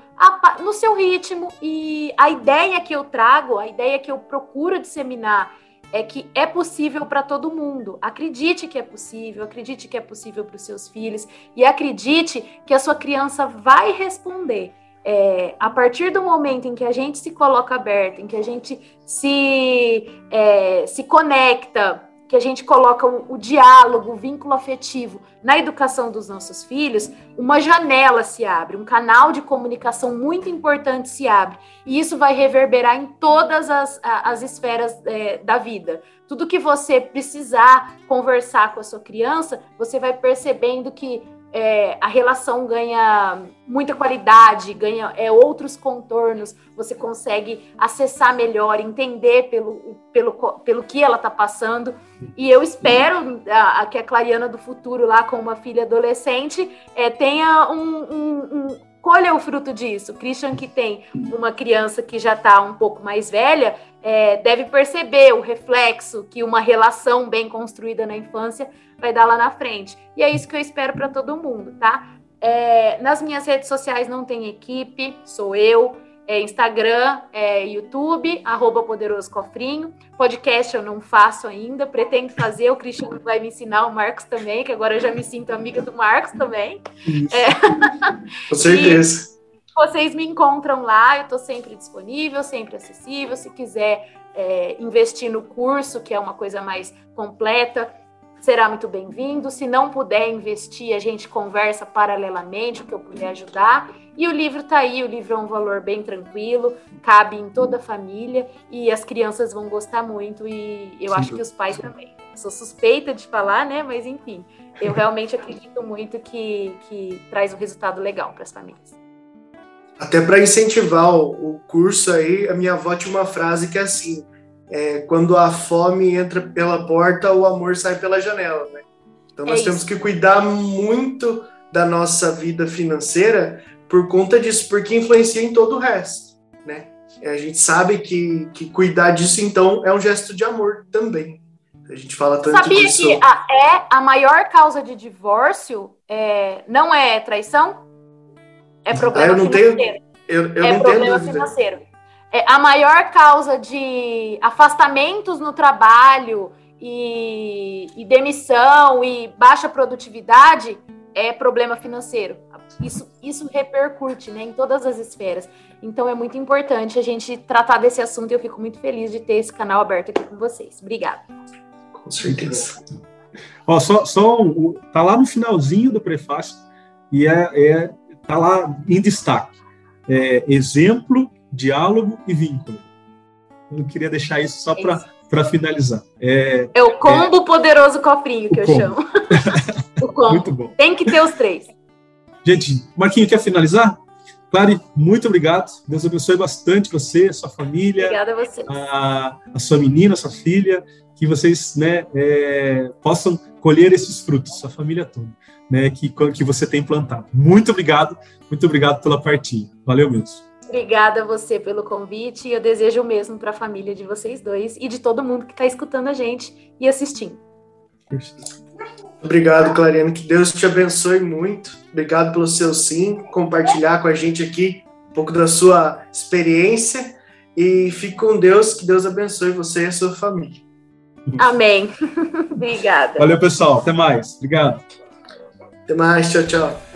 no seu ritmo. E a ideia que eu trago, a ideia que eu procuro disseminar é que é possível para todo mundo. Acredite que é possível, acredite que é possível para os seus filhos e acredite que a sua criança vai responder. É, a partir do momento em que a gente se coloca aberto, em que a gente se, é, se conecta que a gente coloca o, o, diálogo, o vínculo afetivo na educação dos nossos filhos, uma janela se abre, um canal de comunicação muito importante se abre. E isso vai reverberar em todas as, as esferas é, da vida. Tudo que você precisar conversar com a sua criança, você vai percebendo que é, a relação ganha muita qualidade, ganha é, outros contornos, você consegue acessar melhor, entender pelo, pelo, pelo que ela está passando. E eu espero a, a, que a Clariana do futuro, lá com uma filha adolescente, é, tenha um, um, um colha o fruto disso. Christian, que tem uma criança que já está um pouco mais velha, é, deve perceber o reflexo que uma relação bem construída na infância vai dar lá na frente. E é isso que eu espero para todo mundo, tá? É, nas minhas redes sociais não tem equipe, sou eu. É Instagram, é YouTube, arroba Poderoso Cofrinho. Podcast eu não faço ainda, pretendo fazer, o Cristiano vai me ensinar, o Marcos também, que agora eu já me sinto amiga do Marcos também. É. Com certeza. E vocês me encontram lá, eu estou sempre disponível, sempre acessível. Se quiser é, investir no curso, que é uma coisa mais completa, será muito bem-vindo. Se não puder investir, a gente conversa paralelamente, o que eu puder ajudar. E o livro está aí, o livro é um valor bem tranquilo, cabe em toda a família e as crianças vão gostar muito e eu Sim. acho que os pais também. sou suspeita de falar, né? Mas enfim, eu realmente acredito muito que, que traz um resultado legal para as famílias. Até para incentivar o, curso aí, a minha avó tinha uma frase que é assim: é, quando a fome entra pela porta, o amor sai pela janela, né? Então nós é temos que cuidar muito da nossa vida financeira por conta disso, porque influencia em todo o resto, né? A gente sabe que, que cuidar disso, então, é um gesto de amor também. A gente fala tanto Sabia disso. que a, é a maior causa de divórcio é, não é traição? É problema ah, eu não financeiro. Tenho, eu, eu é não problema tenho financeiro. É, a maior causa de afastamentos no trabalho e, e demissão e baixa produtividade é problema financeiro. Isso, isso repercute né, em todas as esferas. Então é muito importante a gente tratar desse assunto e eu fico muito feliz de ter esse canal aberto aqui com vocês. Obrigada. Com certeza. Ó, só, só tá lá no finalzinho do prefácio e é, é tá lá em destaque. É, exemplo, diálogo e vínculo. Eu queria deixar isso só para finalizar. É, é, o combo é, poderoso cofrinho que eu combo. chamo. o combo. Muito bom. Tem que ter os três. Gente, Marquinho, quer finalizar? Clare, muito obrigado. Deus abençoe bastante você, a sua família. Obrigada a você. A, a sua menina, a sua filha. Que vocês né, é, possam colher esses frutos, sua família toda, né, que, que você tem plantado. Muito obrigado, muito obrigado pela partilha. Valeu mesmo. Obrigada a você pelo convite e eu desejo o mesmo para a família de vocês dois e de todo mundo que está escutando a gente e assistindo. Obrigado, Clariane. Que Deus te abençoe muito. Obrigado pelo seu sim, compartilhar com a gente aqui um pouco da sua experiência. E fique com Deus. Que Deus abençoe você e a sua família. Amém. Obrigada. Valeu, pessoal. Até mais. Obrigado. Até mais. Tchau, tchau.